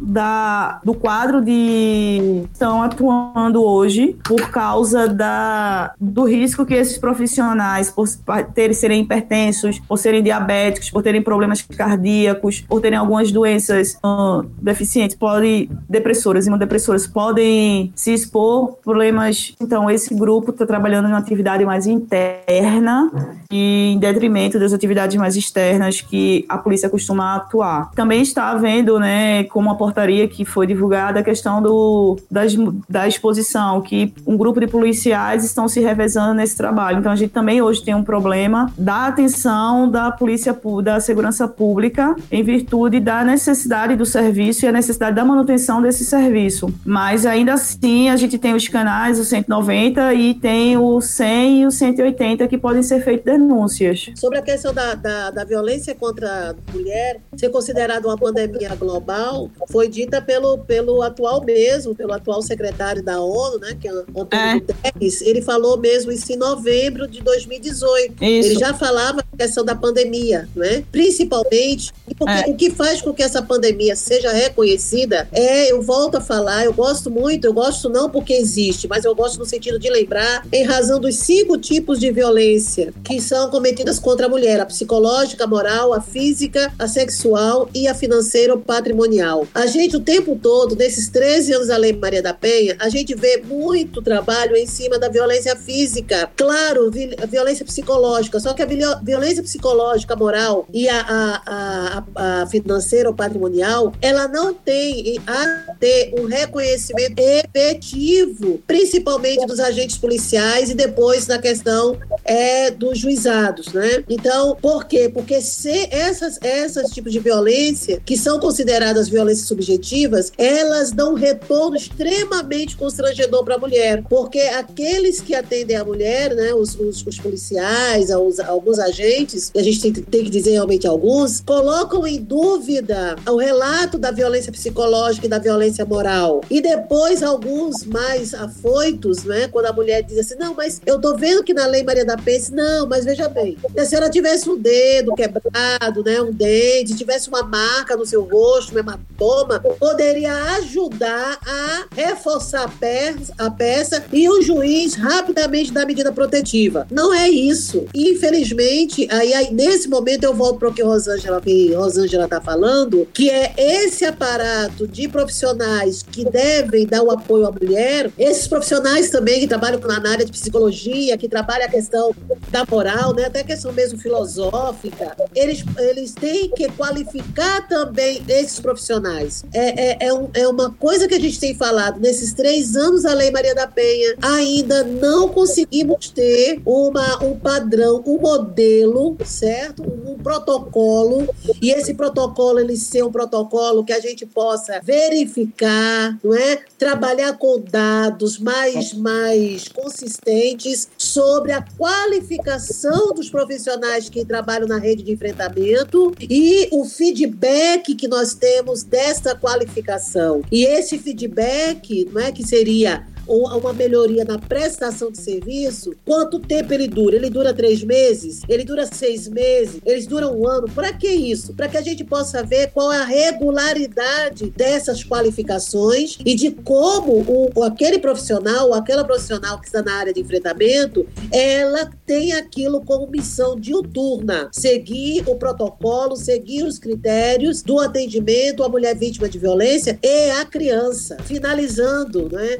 da, do quadro de estão atuando hoje por causa da, do risco que esses profissionais, por ter, serem hipertensos, por serem diabéticos, por terem problemas cardíacos, por terem algumas doenças uh, deficientes, podem, depressoras, imunodepressoras, podem se expor problemas. Então, esse grupo está trabalhando em uma atividade mais interna e em detrimento das atividades mais externas que a polícia costuma atuar. Também está havendo, né, como uma portaria que foi divulgada, a questão do, da, da exposição, que um grupo de policiais estão se revezando nesse trabalho. Então, a gente também hoje tem um problema da atenção da polícia da segurança pública em virtude da necessidade do serviço e a necessidade da manutenção desse serviço. Mas ainda assim a gente tem os canais, o 190 e tem o 100 e o 180 que podem ser feitas denúncias. Sobre a questão da, da, da violência contra a mulher ser considerada uma pandemia global, foi dita pelo, pelo atual mesmo, pelo atual secretário da ONU, né, que é Antônio é. Guterres, ele falou mesmo isso em novembro de 2018. Isso. Ele já falava questão da pandemia, né? Principalmente, porque é. o que faz com que essa pandemia seja reconhecida é, eu volto a falar, eu gosto muito, eu gosto não porque existe, mas eu gosto no sentido de lembrar, em razão dos cinco tipos de violência que são cometidas contra a mulher: a psicológica, a moral, a física, a sexual e a financeira patrimonial. A gente, o tempo todo, nesses 13 anos da Lei Maria da Penha, a gente vê muito trabalho em cima da violência física. Claro, a violência psicológica, só que a violência psicológica, moral e a, a, a, a financeira ou patrimonial, ela não tem a ter um reconhecimento efetivo, principalmente dos agentes policiais e depois na questão é, dos juizados, né? Então, por quê? Porque se essas, essas tipos de violência, que são consideradas violências subjetivas, elas dão um retorno extremamente constrangedor para a mulher, porque aqueles que atendem a mulher, né, os, os, os policiais, os, alguns agentes, a gente tem, tem que dizer realmente alguns, colocam em dúvida o relato da violência psicológica e da violência moral. E depois, alguns mais afoitos, né, quando a mulher diz assim: não, mas eu tô vendo que na Lei Maria da Penha, não, mas veja bem, se a senhora tivesse um dedo quebrado, né, um dente, tivesse uma marca no seu rosto, um hematoma, poderia ajudar a reforçar a peça, a peça e o juiz rapidamente dar medida protetiva. Não é isso. Infelizmente, aí, aí nesse momento eu volto para o que Rosângela, Rosângela está falando, que é esse aparato de profissionais que devem dar o apoio à mulher, esses profissionais também que trabalham na área de psicologia, que trabalham a questão da moral, né, até a questão mesmo filosófica, eles, eles têm que qualificar também esses profissionais. É, é, é, um, é uma coisa que a gente tem falado nesses três anos a Lei Maria da Penha, ainda não conseguimos ter uma, um padrão, um modelo, certo? Um, um protocolo, e esse protocolo ele ser um protocolo que a gente possa verificar, não é? Trabalhar com dados mais, mais consistentes sobre a qualificação dos profissionais que trabalham na rede de enfrentamento e o feedback que nós temos desta qualificação. E esse feedback, não é que seria uma melhoria na prestação de serviço, quanto tempo ele dura? Ele dura três meses? Ele dura seis meses? Eles duram um ano? Para que isso? Para que a gente possa ver qual é a regularidade dessas qualificações e de como o, aquele profissional, ou aquela profissional que está na área de enfrentamento, ela tem aquilo como missão diuturna, seguir o protocolo, seguir os critérios do atendimento à mulher vítima de violência e à criança. Finalizando, né,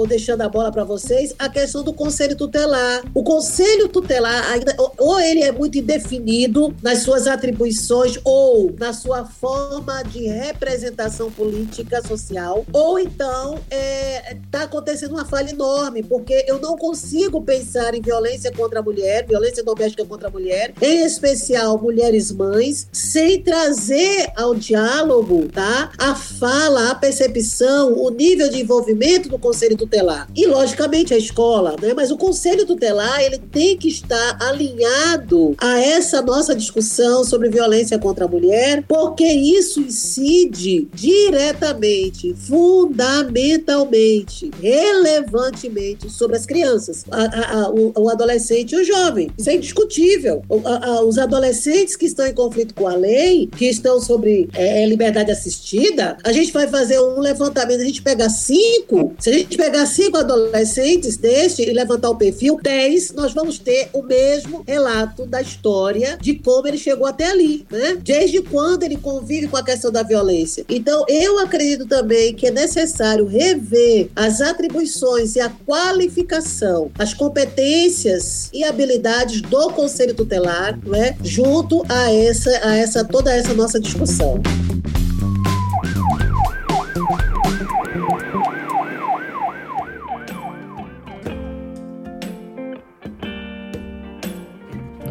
ou deixando a bola para vocês, a questão do conselho tutelar. O conselho tutelar ainda ou ele é muito indefinido nas suas atribuições ou na sua forma de representação política social, ou então está é, tá acontecendo uma falha enorme, porque eu não consigo pensar em violência contra a mulher, violência doméstica contra a mulher, em especial mulheres mães, sem trazer ao diálogo, tá? A fala, a percepção, o nível de envolvimento do conselho tutelar tutelar. E, logicamente, a escola, né? Mas o conselho tutelar, ele tem que estar alinhado a essa nossa discussão sobre violência contra a mulher, porque isso incide diretamente, fundamentalmente, relevantemente sobre as crianças, a, a, a, o, o, adolescente e o jovem. Isso é indiscutível. os adolescentes que estão em conflito com a lei, que estão sobre é, liberdade assistida, a gente vai fazer um levantamento, a gente pega cinco, se a gente pegar pegar cinco adolescentes deste e levantar o perfil, dez, nós vamos ter o mesmo relato da história de como ele chegou até ali, né? Desde quando ele convive com a questão da violência. Então, eu acredito também que é necessário rever as atribuições e a qualificação, as competências e habilidades do Conselho Tutelar, né? Junto a essa, a essa toda essa nossa discussão.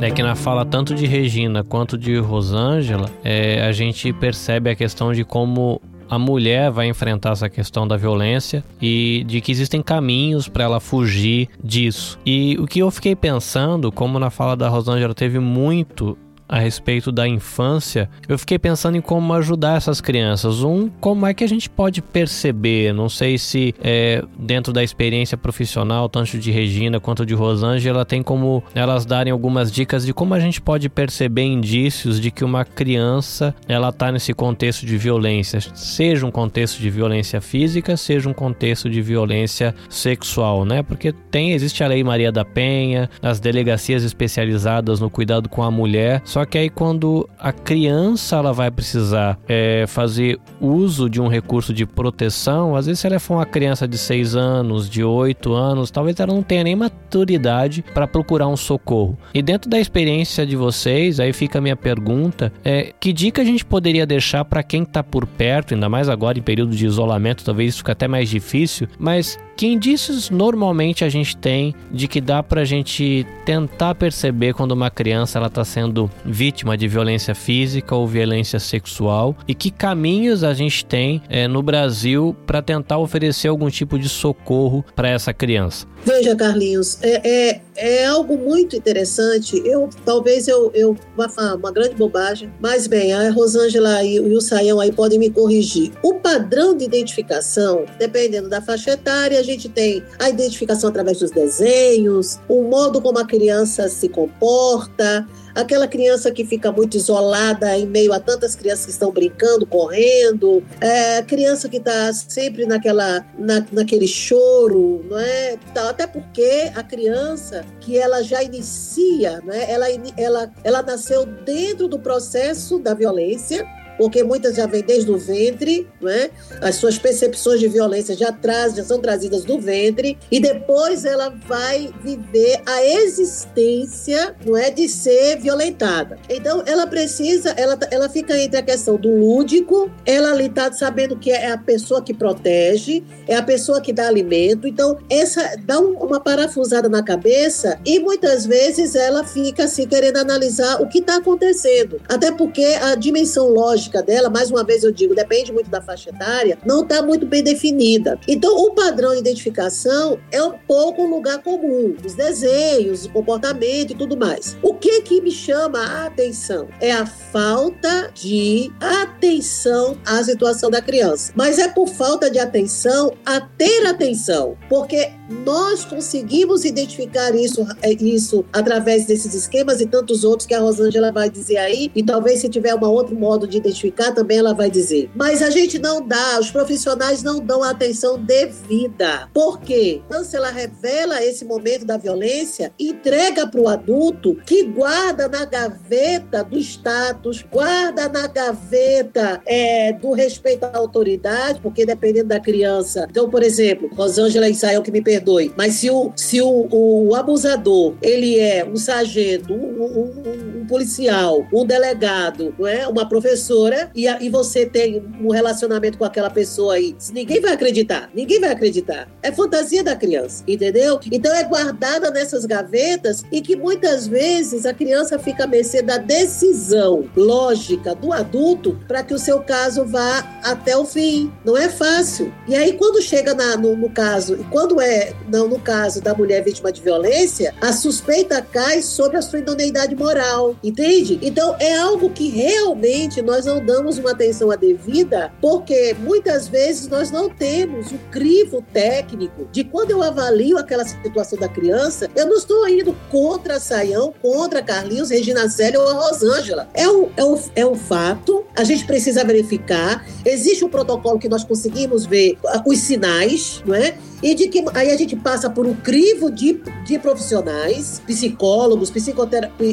É que na fala tanto de Regina quanto de Rosângela, é, a gente percebe a questão de como a mulher vai enfrentar essa questão da violência e de que existem caminhos para ela fugir disso. E o que eu fiquei pensando, como na fala da Rosângela teve muito a respeito da infância, eu fiquei pensando em como ajudar essas crianças. Um, como é que a gente pode perceber? Não sei se é, dentro da experiência profissional, tanto de Regina quanto de Rosângela, tem como elas darem algumas dicas de como a gente pode perceber indícios de que uma criança ela está nesse contexto de violência, seja um contexto de violência física, seja um contexto de violência sexual, né? Porque tem existe a lei Maria da Penha, as delegacias especializadas no cuidado com a mulher, só Só que aí quando a criança ela vai precisar é, fazer uso de um recurso de proteção, às vezes se ela for uma criança de 6 anos, de 8 anos, talvez ela não tenha nem maturidade para procurar um socorro. E dentro da experiência de vocês, aí fica a minha pergunta, é que dica a gente poderia deixar para quem está por perto, ainda mais agora em período de isolamento, talvez isso fique até mais difícil, mas que indícios normalmente a gente tem de que dá para a gente tentar perceber quando uma criança ela está sendo vítima de violência física ou violência sexual e que caminhos a gente tem é, no Brasil para tentar oferecer algum tipo de socorro para essa criança? Veja, Carlinhos, é, é, é, algo muito interessante. Eu talvez eu, eu vá falar uma grande bobagem, mas bem, a Rosângela e, e o Saião aí podem me corrigir. O padrão de identificação, dependendo da faixa etária, gente tem a identificação através dos desenhos, o modo como a criança se comporta, aquela criança que fica muito isolada em meio a tantas crianças que estão brincando, correndo, é, criança que está sempre naquela, na, naquele choro, não é? Tá, até porque a criança que ela já inicia, não é? ela, ela, ela nasceu dentro do processo da violência, porque muitas já vêm desde o ventre, né? as suas percepções de violência já, traz, já são trazidas do ventre, e depois ela vai viver a existência não é, de ser violentada. Então, ela precisa, ela, ela fica entre a questão do lúdico, ela ali está sabendo que é a pessoa que protege, é a pessoa que dá alimento, então, essa dá um, uma parafusada na cabeça e muitas vezes ela fica assim querendo analisar o que está acontecendo. Até porque a dimensão lógica dela, mais uma vez eu digo, depende muito da faixa etária, não está muito bem definida. Então, o padrão de identificação é um pouco um lugar comum, os desenhos, o comportamento e tudo mais. O que que me chama a atenção é a falta de atenção à situação da criança. Mas é por falta de atenção a ter atenção, porque nós conseguimos identificar isso, é, isso através desses esquemas e tantos outros que a Rosângela vai dizer aí, e talvez se tiver um outro modo de identificar também ela vai dizer. Mas a gente não dá, os profissionais não dão a atenção devida. Por quê? Então, se ela revela esse momento da violência, entrega para o adulto que guarda na gaveta do status, guarda na gaveta é, do respeito à autoridade, porque dependendo da criança. Então, por exemplo, Rosângela Israel, que me perdoe, mas se o, se o, o abusador ele é um sargento, um, um, um policial, um delegado, é? uma professora, e, e você tem um relacionamento com aquela pessoa aí, ninguém vai acreditar. Ninguém vai acreditar. É fantasia da criança, entendeu? Então é guardada nessas gavetas e que muitas vezes a criança fica à mercê da decisão lógica do adulto para que o seu caso vá até o fim. Não é fácil. E aí, quando chega na, no, no caso, e quando é não, no caso da mulher vítima de violência, a suspeita cai sobre a sua idoneidade moral, entende? Então é algo que realmente nós não damos uma atenção devida, porque muitas vezes nós não temos o crivo técnico de quando eu avalio aquela situação da criança, eu não estou indo contra Saião, contra Carlinhos, Regina Célia ou a Rosângela. É um, é, um, é um fato, a gente precisa verificar. Existe um protocolo que nós conseguimos ver os sinais, não é? E de que aí a gente passa por um crivo de, de profissionais, psicólogos,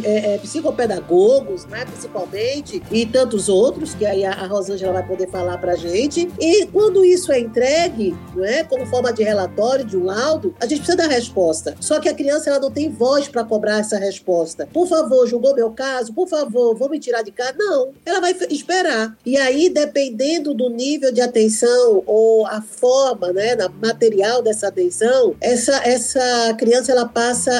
é, é, psicopedagogos, né, principalmente, e tantos outros, que aí a, a Rosângela vai poder falar para a gente. E quando isso é entregue, né, como forma de relatório, de um laudo, a gente precisa dar resposta. Só que a criança ela não tem voz para cobrar essa resposta. Por favor, julgou meu caso? Por favor, vou me tirar de casa? Não, ela vai esperar. E aí, dependendo do nível de atenção ou a forma, né, material dessa atenção, essa, essa criança ela passa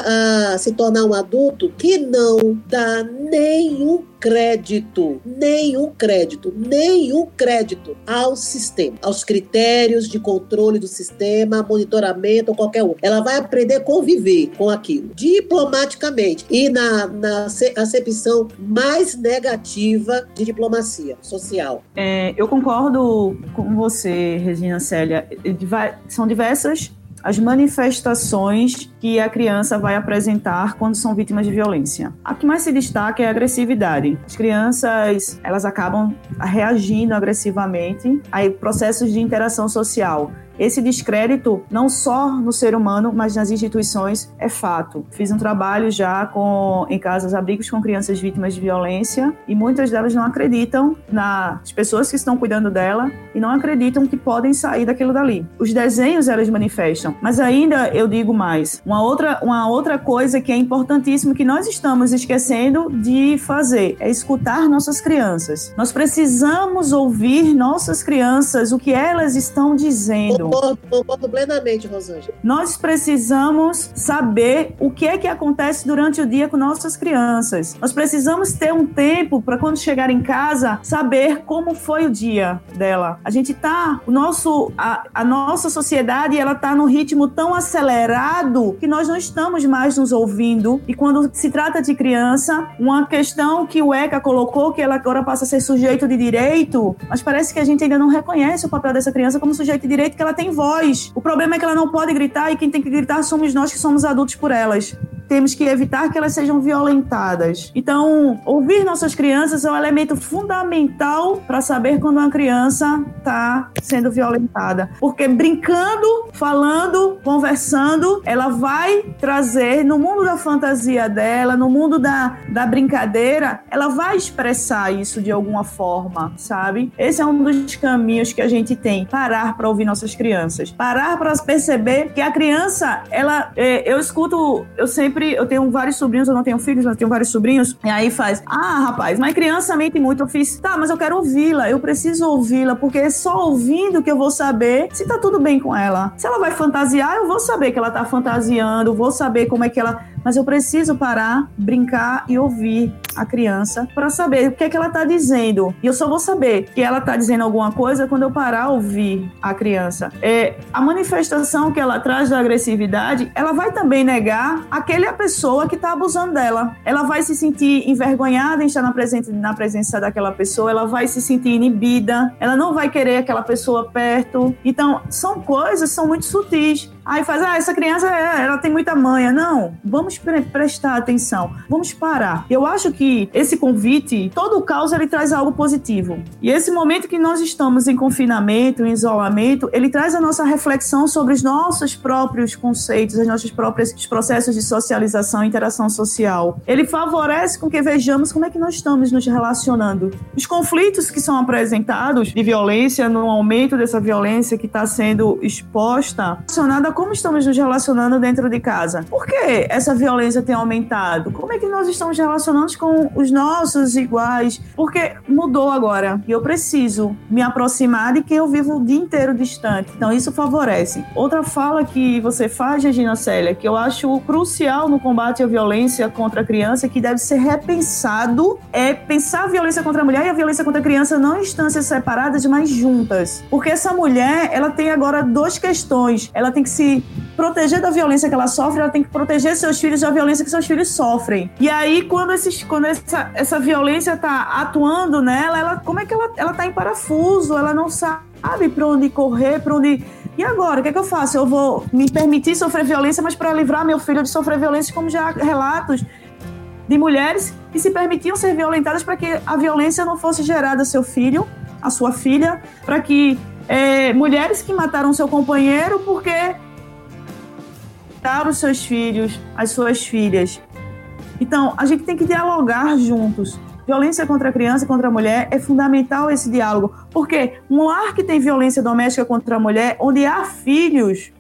a se tornar um adulto que não dá nenhum crédito, nenhum crédito, nenhum crédito ao sistema, aos critérios de controle do sistema, monitoramento ou qualquer um. Ela vai aprender a conviver com aquilo diplomaticamente e na, na acepção mais negativa de diplomacia social. É, eu concordo com você, Regina Célia. São diversas as manifestações que a criança vai apresentar quando são vítimas de violência. A que mais se destaca é a agressividade. As crianças, elas acabam reagindo agressivamente a processos de interação social esse descrédito, não só no ser humano, mas nas instituições, é fato. Fiz um trabalho já com em casas abrigos com crianças vítimas de violência e muitas delas não acreditam nas pessoas que estão cuidando dela e não acreditam que podem sair daquilo dali. Os desenhos elas manifestam, mas ainda eu digo mais. Uma outra, uma outra coisa que é importantíssima que nós estamos esquecendo de fazer é escutar nossas crianças. Nós precisamos ouvir nossas crianças, o que elas estão dizendo. Concordo, concordo plenamente, Rosângela. Nós precisamos saber o que é que acontece durante o dia com nossas crianças. Nós precisamos ter um tempo para quando chegar em casa saber como foi o dia dela. A gente tá, o nosso, a, a nossa sociedade, ela tá num ritmo tão acelerado que nós não estamos mais nos ouvindo. E quando se trata de criança, uma questão que o ECA colocou, que ela agora passa a ser sujeito de direito, mas parece que a gente ainda não reconhece o papel dessa criança como sujeito de direito, que ela tem voz. O problema é que ela não pode gritar e quem tem que gritar somos nós que somos adultos por elas temos que evitar que elas sejam violentadas. Então, ouvir nossas crianças é um elemento fundamental para saber quando uma criança está sendo violentada. Porque brincando, falando, conversando, ela vai trazer no mundo da fantasia dela, no mundo da, da brincadeira, ela vai expressar isso de alguma forma, sabe? Esse é um dos caminhos que a gente tem. Parar para ouvir nossas crianças. Parar para perceber que a criança, ela. É, eu escuto, eu sempre sempre, eu tenho vários sobrinhos, eu não tenho filhos, mas tenho vários sobrinhos, e aí faz, ah, rapaz, mas criança mente muito. Eu fiz, tá, mas eu quero ouvi-la, eu preciso ouvi-la, porque é só ouvindo que eu vou saber se tá tudo bem com ela. Se ela vai fantasiar, eu vou saber que ela tá fantasiando, vou saber como é que ela mas eu preciso parar, brincar e ouvir a criança para saber o que é que ela está dizendo. E eu só vou saber que ela está dizendo alguma coisa quando eu parar a ouvir a criança. É, a manifestação que ela traz da agressividade, ela vai também negar aquele a pessoa que está abusando dela. Ela vai se sentir envergonhada em estar na presença, na presença daquela pessoa, ela vai se sentir inibida, ela não vai querer aquela pessoa perto. Então, são coisas, são muito sutis. Aí faz, ah, essa criança, é, ela tem muita manha. Não, vamos pre prestar atenção, vamos parar. Eu acho que esse convite, todo o caos, ele traz algo positivo. E esse momento que nós estamos em confinamento, em isolamento, ele traz a nossa reflexão sobre os nossos próprios conceitos, os nossos próprios processos de socialização e interação social. Ele favorece com que vejamos como é que nós estamos nos relacionando. Os conflitos que são apresentados de violência, no aumento dessa violência que está sendo exposta, relacionada como estamos nos relacionando dentro de casa. Por que essa violência tem aumentado? Como é que nós estamos relacionando com os nossos iguais? Porque mudou agora e eu preciso me aproximar de quem eu vivo o dia inteiro distante. Então isso favorece. Outra fala que você faz, Regina Célia, que eu acho crucial no combate à violência contra a criança, que deve ser repensado, é pensar a violência contra a mulher e a violência contra a criança não em instâncias separadas, mas juntas. Porque essa mulher, ela tem agora duas questões. Ela tem que se proteger da violência que ela sofre, ela tem que proteger seus filhos da violência que seus filhos sofrem. E aí, quando, esses, quando essa, essa violência tá atuando nela, ela, como é que ela, ela tá em parafuso? Ela não sabe para onde correr, para onde. E agora, o que, é que eu faço? Eu vou me permitir sofrer violência, mas para livrar meu filho de sofrer violência, como já há relatos de mulheres que se permitiam ser violentadas para que a violência não fosse gerada ao seu filho, à sua filha, para que é, mulheres que mataram seu companheiro porque respeitar os seus filhos, as suas filhas. Então, a gente tem que dialogar juntos. Violência contra a criança e contra a mulher é fundamental esse diálogo, porque um lar que tem violência doméstica contra a mulher, onde há filhos,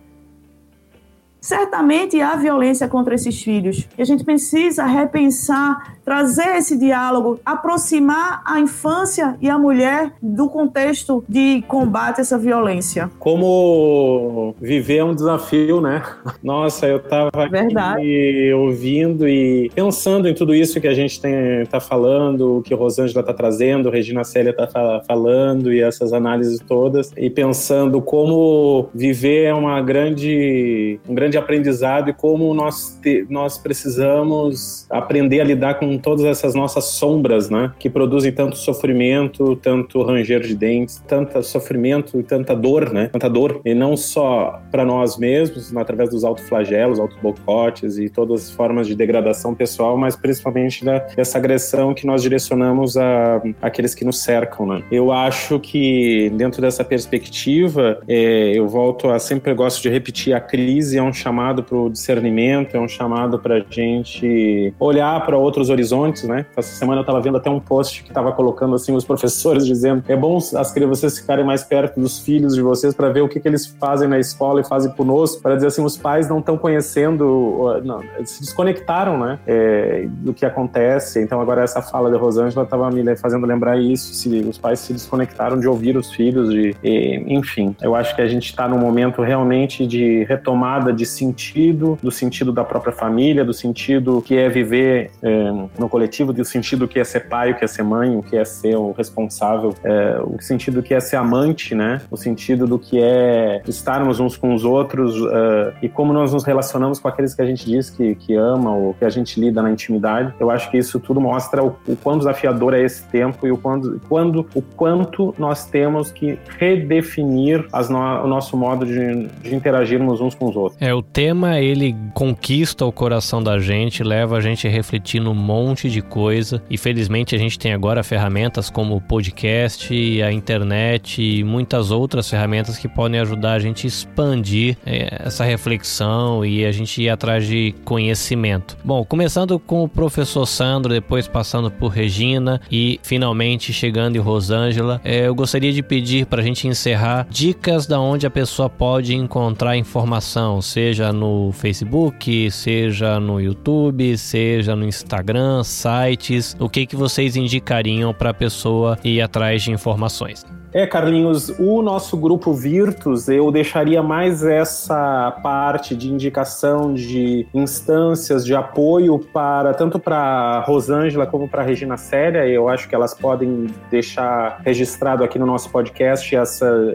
certamente há violência contra esses filhos. E a gente precisa repensar, trazer esse diálogo, aproximar a infância e a mulher do contexto de combate a essa violência. Como viver é um desafio, né? [LAUGHS] Nossa, eu estava aqui ouvindo e pensando em tudo isso que a gente está falando, o que Rosângela está trazendo, Regina Célia está falando e essas análises todas, e pensando como viver é uma grande, um grande aprendizado e como nós, te, nós precisamos aprender a lidar com com todas essas nossas sombras, né? Que produzem tanto sofrimento, tanto ranger de dentes, tanto sofrimento e tanta dor, né? Tanta dor. E não só para nós mesmos, através dos autoflagelos, autobocotes e todas as formas de degradação pessoal, mas principalmente da, dessa agressão que nós direcionamos a aqueles que nos cercam, né? Eu acho que dentro dessa perspectiva, é, eu volto a sempre gosto de repetir a crise é um chamado para o discernimento, é um chamado para a gente olhar para outros horizontes, né? Essa semana eu estava vendo até um post que estava colocando assim os professores dizendo é bom as vocês ficarem mais perto dos filhos de vocês para ver o que, que eles fazem na escola e fazem conosco, para dizer assim os pais não estão conhecendo, não, se desconectaram, né? É, do que acontece. Então agora essa fala de Rosângela estava me fazendo lembrar isso, se os pais se desconectaram de ouvir os filhos, de, e, enfim. Eu acho que a gente está num momento realmente de retomada de sentido, do sentido da própria família, do sentido que é viver é, no coletivo, do sentido que é ser pai, o que é ser mãe, o que é ser o responsável, é, o sentido que é ser amante, né? O sentido do que é estarmos uns com os outros uh, e como nós nos relacionamos com aqueles que a gente diz que, que ama ou que a gente lida na intimidade. Eu acho que isso tudo mostra o, o quão desafiador é esse tempo e o, quando, quando, o quanto nós temos que redefinir no, o nosso modo de, de interagirmos uns com os outros. É, o tema ele conquista o coração da gente, leva a gente a refletir num monte de coisa e felizmente a gente tem agora ferramentas como o podcast, a internet e muitas outras ferramentas que podem ajudar a gente a expandir é, essa reflexão e a gente ir atrás de conhecimento. Bom, começando com o professor Sandro, depois passando por Regina e finalmente chegando em Rosângela, é, eu gostaria de pedir para a gente encerrar dicas da onde a pessoa pode encontrar informação, seja no Facebook, seja no YouTube, seja no Instagram, sites, o que que vocês indicariam para a pessoa ir atrás de informações? É, Carlinhos, o nosso grupo Virtus, eu deixaria mais essa parte de indicação de instâncias de apoio para tanto para Rosângela como para Regina Célia. Eu acho que elas podem deixar registrado aqui no nosso podcast essa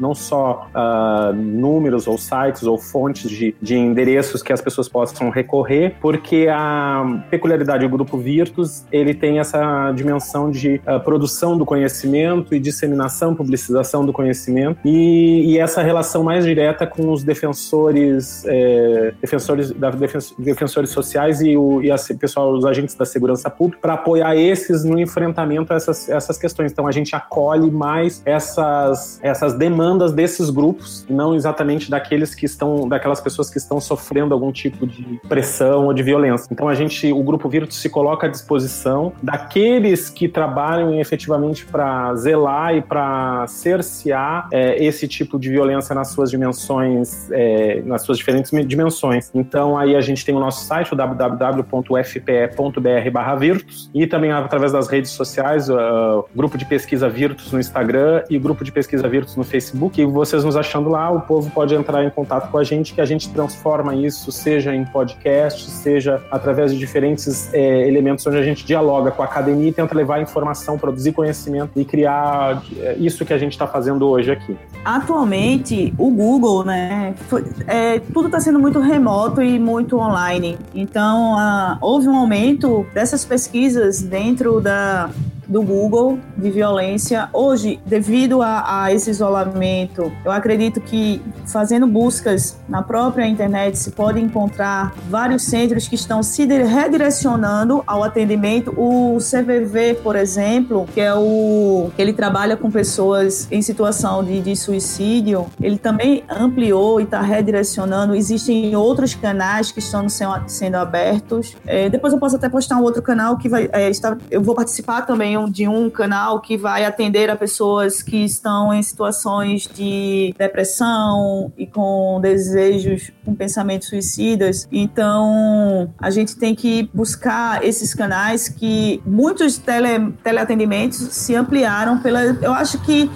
não só uh, números ou sites ou fontes de, de endereços que as pessoas possam recorrer, porque a peculiaridade do grupo Virtus ele tem essa dimensão de uh, produção do conhecimento e disseminação publicização do conhecimento e, e essa relação mais direta com os defensores, é, defensores, da, defensores sociais e, o, e a, pessoal, os agentes da segurança pública para apoiar esses no enfrentamento a essas, essas questões. Então a gente acolhe mais essas, essas demandas desses grupos, não exatamente daqueles que estão, daquelas pessoas que estão sofrendo algum tipo de pressão ou de violência. Então a gente, o grupo Virtus se coloca à disposição daqueles que trabalham efetivamente para zelar e para cercear é, esse tipo de violência nas suas dimensões, é, nas suas diferentes dimensões. Então, aí a gente tem o nosso site, o www.fpe.br/virtus, e também através das redes sociais, o grupo de pesquisa Virtus no Instagram e o grupo de pesquisa Virtus no Facebook. E vocês nos achando lá, o povo pode entrar em contato com a gente, que a gente transforma isso, seja em podcast, seja através de diferentes é, elementos onde a gente dialoga com a academia e tenta levar informação, produzir conhecimento e criar é, isso que a gente está fazendo hoje aqui. Atualmente, o Google, né, é, tudo está sendo muito remoto e muito online. Então, uh, houve um aumento dessas pesquisas dentro da do Google de violência. Hoje, devido a, a, esse isolamento, eu acredito que fazendo buscas na própria internet se pode encontrar vários centros que estão se redirecionando ao atendimento. O CVV, por exemplo, que é o que ele trabalha com pessoas em situação de, de suicídio, ele também ampliou e está redirecionando. Existem outros canais que estão sendo, sendo abertos. É, depois eu posso até postar um outro canal que vai é, estar. Eu vou participar também de um canal que vai atender a pessoas que estão em situações de depressão e com desejos, com pensamentos suicidas. Então, a gente tem que buscar esses canais que muitos tele, teleatendimentos se ampliaram pela. Eu acho que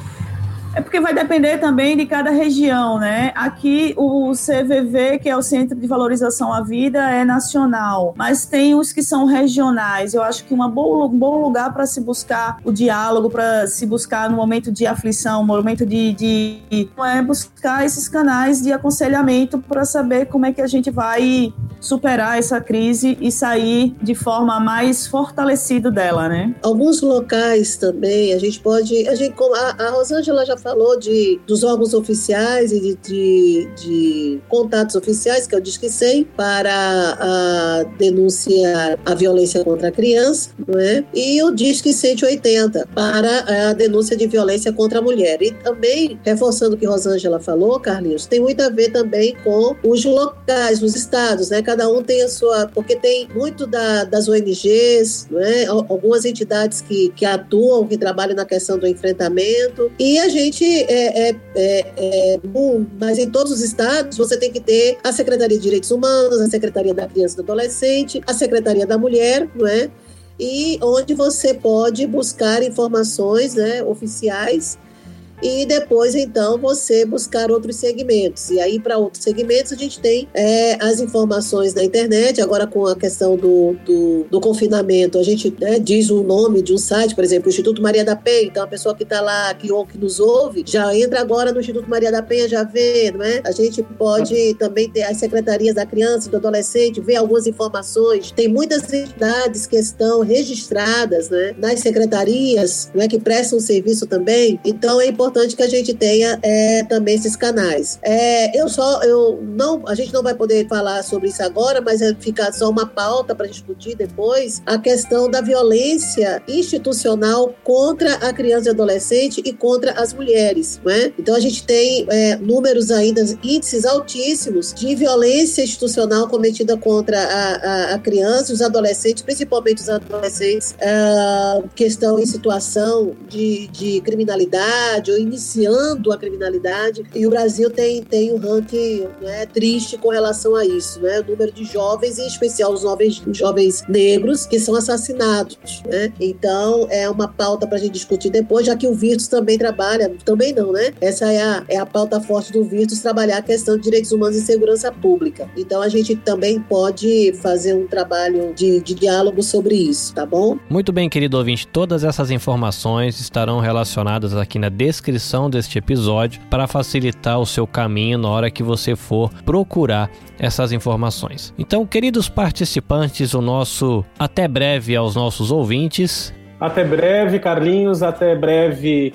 É porque vai depender também de cada região, né? Aqui o CVV, que é o Centro de Valorização à Vida, é nacional, mas tem os que são regionais. Eu acho que um bom lugar para se buscar o diálogo, para se buscar no momento de aflição, no momento de, de é buscar esses canais de aconselhamento para saber como é que a gente vai superar essa crise e sair de forma mais fortalecida dela, né? Alguns locais também a gente pode, a gente a Rosângela já falou de dos órgãos oficiais e de, de, de contatos oficiais que é o Disque 100 para a denunciar a violência contra a criança, não é? E o Disque 180 para a denúncia de violência contra a mulher. E também reforçando o que Rosângela falou, Carlinhos, tem muito a ver também com os locais, os estados, né? Cada um tem a sua. Porque tem muito da, das ONGs, né? algumas entidades que, que atuam, que trabalham na questão do enfrentamento. E a gente, é, é, é, é mas em todos os estados, você tem que ter a Secretaria de Direitos Humanos, a Secretaria da Criança e do Adolescente, a Secretaria da Mulher, não é? E onde você pode buscar informações né, oficiais e depois então você buscar outros segmentos. E aí para outros segmentos a gente tem é, as informações na internet, agora com a questão do, do, do confinamento, a gente né, diz o nome de um site, por exemplo, o Instituto Maria da Penha, então a pessoa que está lá, que, ou que nos ouve, já entra agora no Instituto Maria da Penha, já vê, não é? A gente pode também ter as secretarias da criança e do adolescente, ver algumas informações. Tem muitas entidades que estão registradas né, nas secretarias, não é, que prestam serviço também. Então é importante importante que a gente tenha é, também esses canais. É, eu só, eu não, a gente não vai poder falar sobre isso agora, mas é ficar só uma pauta para discutir depois a questão da violência institucional contra a criança e adolescente e contra as mulheres, né? Então a gente tem é, números ainda, índices altíssimos de violência institucional cometida contra a, a, a criança os adolescentes, principalmente os adolescentes uh, que estão em situação de, de criminalidade iniciando a criminalidade e o Brasil tem, tem um ranking né, triste com relação a isso, né? O número de jovens, em especial os jovens, jovens negros, que são assassinados, né? Então, é uma pauta para a gente discutir depois, já que o Virtus também trabalha, também não, né? Essa é a, é a pauta forte do Virtus, trabalhar a questão de direitos humanos e segurança pública. Então, a gente também pode fazer um trabalho de, de diálogo sobre isso, tá bom? Muito bem, querido ouvinte, todas essas informações estarão relacionadas aqui na descrição descrição deste episódio para facilitar o seu caminho na hora que você for procurar essas informações. Então, queridos participantes, o nosso até breve aos nossos ouvintes. Até breve, Carlinhos, até breve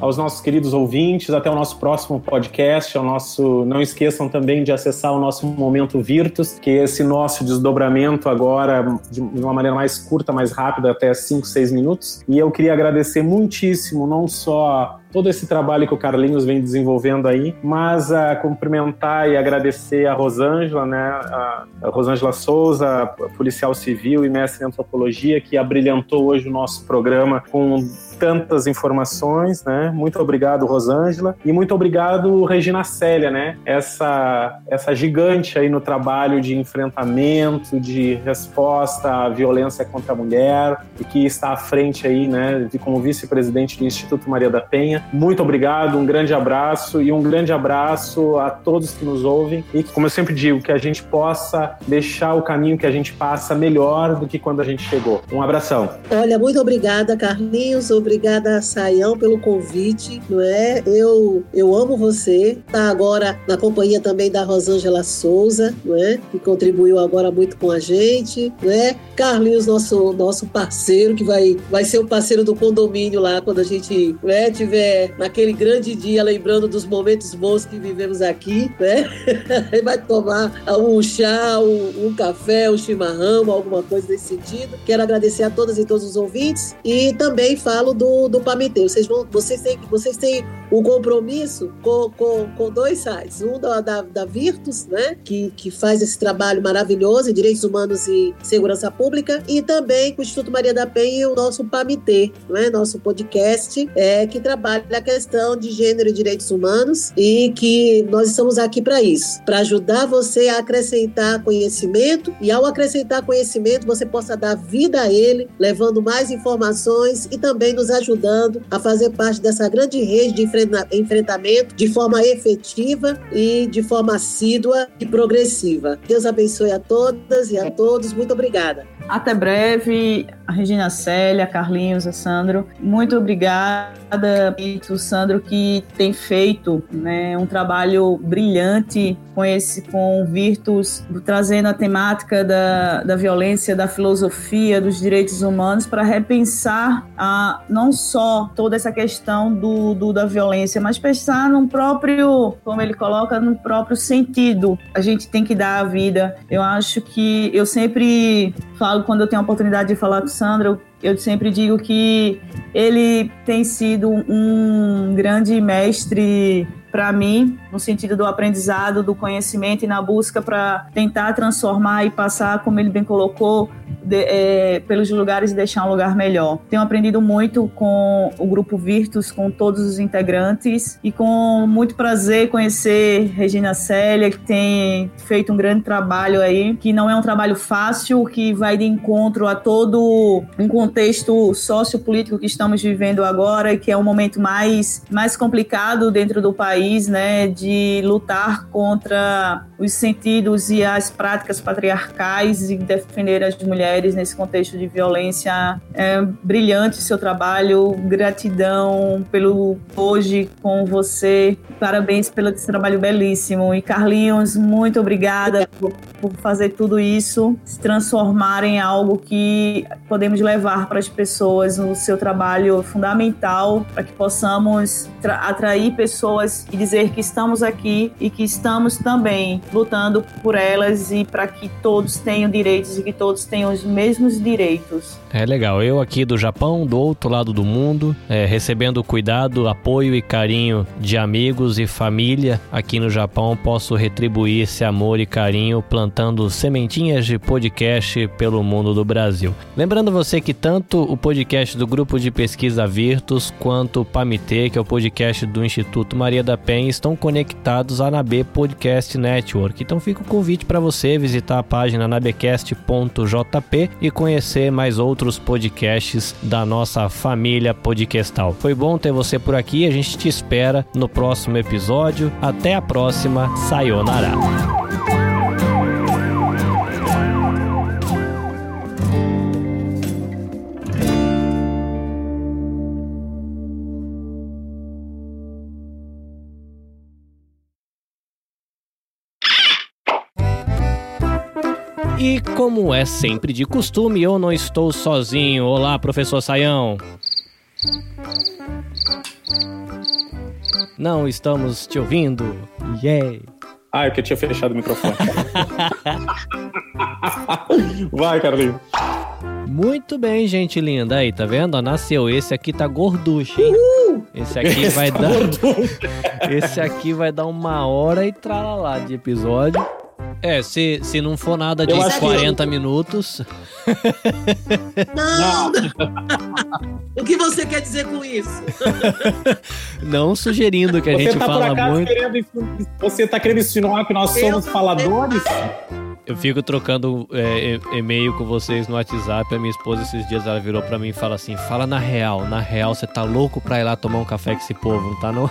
aos nossos queridos ouvintes, até o nosso próximo podcast, ao nosso, não esqueçam também de acessar o nosso Momento Virtus, que é esse nosso desdobramento agora de uma maneira mais curta, mais rápida, até 5, 6 minutos. E eu queria agradecer muitíssimo, não só todo esse trabalho que o Carlinhos vem desenvolvendo aí, mas a cumprimentar e agradecer a Rosângela, né, a, Rosângela Souza, policial civil e mestre em antropologia, que abrilhantou hoje o nosso programa com tantas informações, né? Muito obrigado, Rosângela, e muito obrigado, Regina Célia, né? Essa essa gigante aí no trabalho de enfrentamento, de resposta à violência contra a mulher e que está à frente aí, né, como vice-presidente do Instituto Maria da Penha muito obrigado, um grande abraço e um grande abraço a todos que nos ouvem e como eu sempre digo, que a gente possa deixar o caminho que a gente passa melhor do que quando a gente chegou. Um abração. Olha, muito obrigada, Carlinhos, obrigada, Saião, pelo convite, não é? Eu, eu amo você, tá agora na companhia também da Rosângela Souza, não é? Que contribuiu agora muito com a gente, não é? Carlinhos, nosso, nosso parceiro, que vai, vai ser o parceiro do condomínio lá quando a gente né, tiver naquele grande dia, lembrando dos momentos bons que vivemos aqui, né? [LAUGHS] Ele vai tomar um chá, um, um, café, um chimarrão, alguma coisa desse sentido. Quero agradecer a todas e todos os ouvintes e também falo do, do Pamiteu. Vocês, vão, vocês, têm, vocês têm um compromisso com, com, com dois sites. Um da, da, da Virtus, né? Que, que faz esse trabalho maravilhoso em direitos humanos e segurança pública, e também com o Instituto Maria da Penha e o nosso PAMITê, né? nosso podcast, é, que trabalha a questão de gênero e direitos humanos e que nós estamos aqui para isso, para ajudar você a acrescentar conhecimento e ao acrescentar conhecimento você possa dar vida a ele, levando mais informações e também nos ajudando a fazer parte dessa grande rede de enfrentamento de forma efetiva e de forma assídua e progressiva. Deus abençoe a todas e a todos. Muito obrigada. Até breve, Regina Célia, Carlinhos, Sandro. Muito obrigada, Pito, Sandro, que tem feito né, um trabalho brilhante com esse, com Virtus, trazendo a temática da, da violência, da filosofia, dos direitos humanos, para repensar a, não só toda essa questão do, do, da violência, mas pensar no próprio, como ele coloca, no próprio sentido. A gente tem que dar a vida. Eu acho que eu sempre falo quando eu tenho a oportunidade de falar com o Sandro, eu sempre digo que ele tem sido um grande mestre para mim, no sentido do aprendizado, do conhecimento e na busca para tentar transformar e passar, como ele bem colocou, de, é, pelos lugares e deixar um lugar melhor. Tenho aprendido muito com o grupo Virtus, com todos os integrantes e com muito prazer conhecer Regina Célia, que tem feito um grande trabalho aí, que não é um trabalho fácil, que vai de encontro a todo um contexto sociopolítico que estamos vivendo agora, que é um momento mais, mais complicado dentro do país, né, de lutar contra os sentidos e as práticas patriarcais e defender as mulheres mulheres nesse contexto de violência. É brilhante o seu trabalho, gratidão pelo hoje com você, parabéns pelo trabalho belíssimo. E Carlinhos, muito obrigada por, por fazer tudo isso, se transformar em algo que podemos levar para as pessoas. O seu trabalho fundamental para que possamos atrair pessoas e dizer que estamos aqui e que estamos também lutando por elas e para que todos tenham direitos e que todos tenham os mesmos direitos. É legal. Eu aqui do Japão, do outro lado do mundo, é, recebendo cuidado, apoio e carinho de amigos e família aqui no Japão, posso retribuir esse amor e carinho plantando sementinhas de podcast pelo mundo do Brasil. Lembrando você que tanto o podcast do Grupo de Pesquisa Virtus quanto o PAMITê, que é o podcast do Instituto Maria da Penha, estão conectados à NAB Podcast Network. Então fica o convite para você visitar a página nabecast.jp e conhecer mais outros podcasts da nossa família podcastal. Foi bom ter você por aqui, a gente te espera no próximo episódio. Até a próxima, sayonara. Como é sempre de costume, eu não estou sozinho. Olá, professor Saião. Não estamos te ouvindo. Yeah. Ah, é que eu tinha fechado o microfone. [LAUGHS] Vai, Carlinhos. Muito bem, gente linda. Aí, tá vendo? Nasceu. Esse aqui tá gorducho, hein? Uhul! Esse aqui Esse vai tá dar. [LAUGHS] Esse aqui vai dar uma hora e tralalá de episódio. É, se, se não for nada de 40 que... minutos. [LAUGHS] Não! [LAUGHS] o que você quer dizer com isso? [LAUGHS] não sugerindo que a você gente tá fala muito. Querendo, você tá querendo insinuar que nós somos eu, faladores? Eu fico trocando é, e-mail com vocês no WhatsApp. A minha esposa esses dias ela virou para mim e fala assim: fala na real, na real, você tá louco pra ir lá tomar um café com esse povo, não tá não?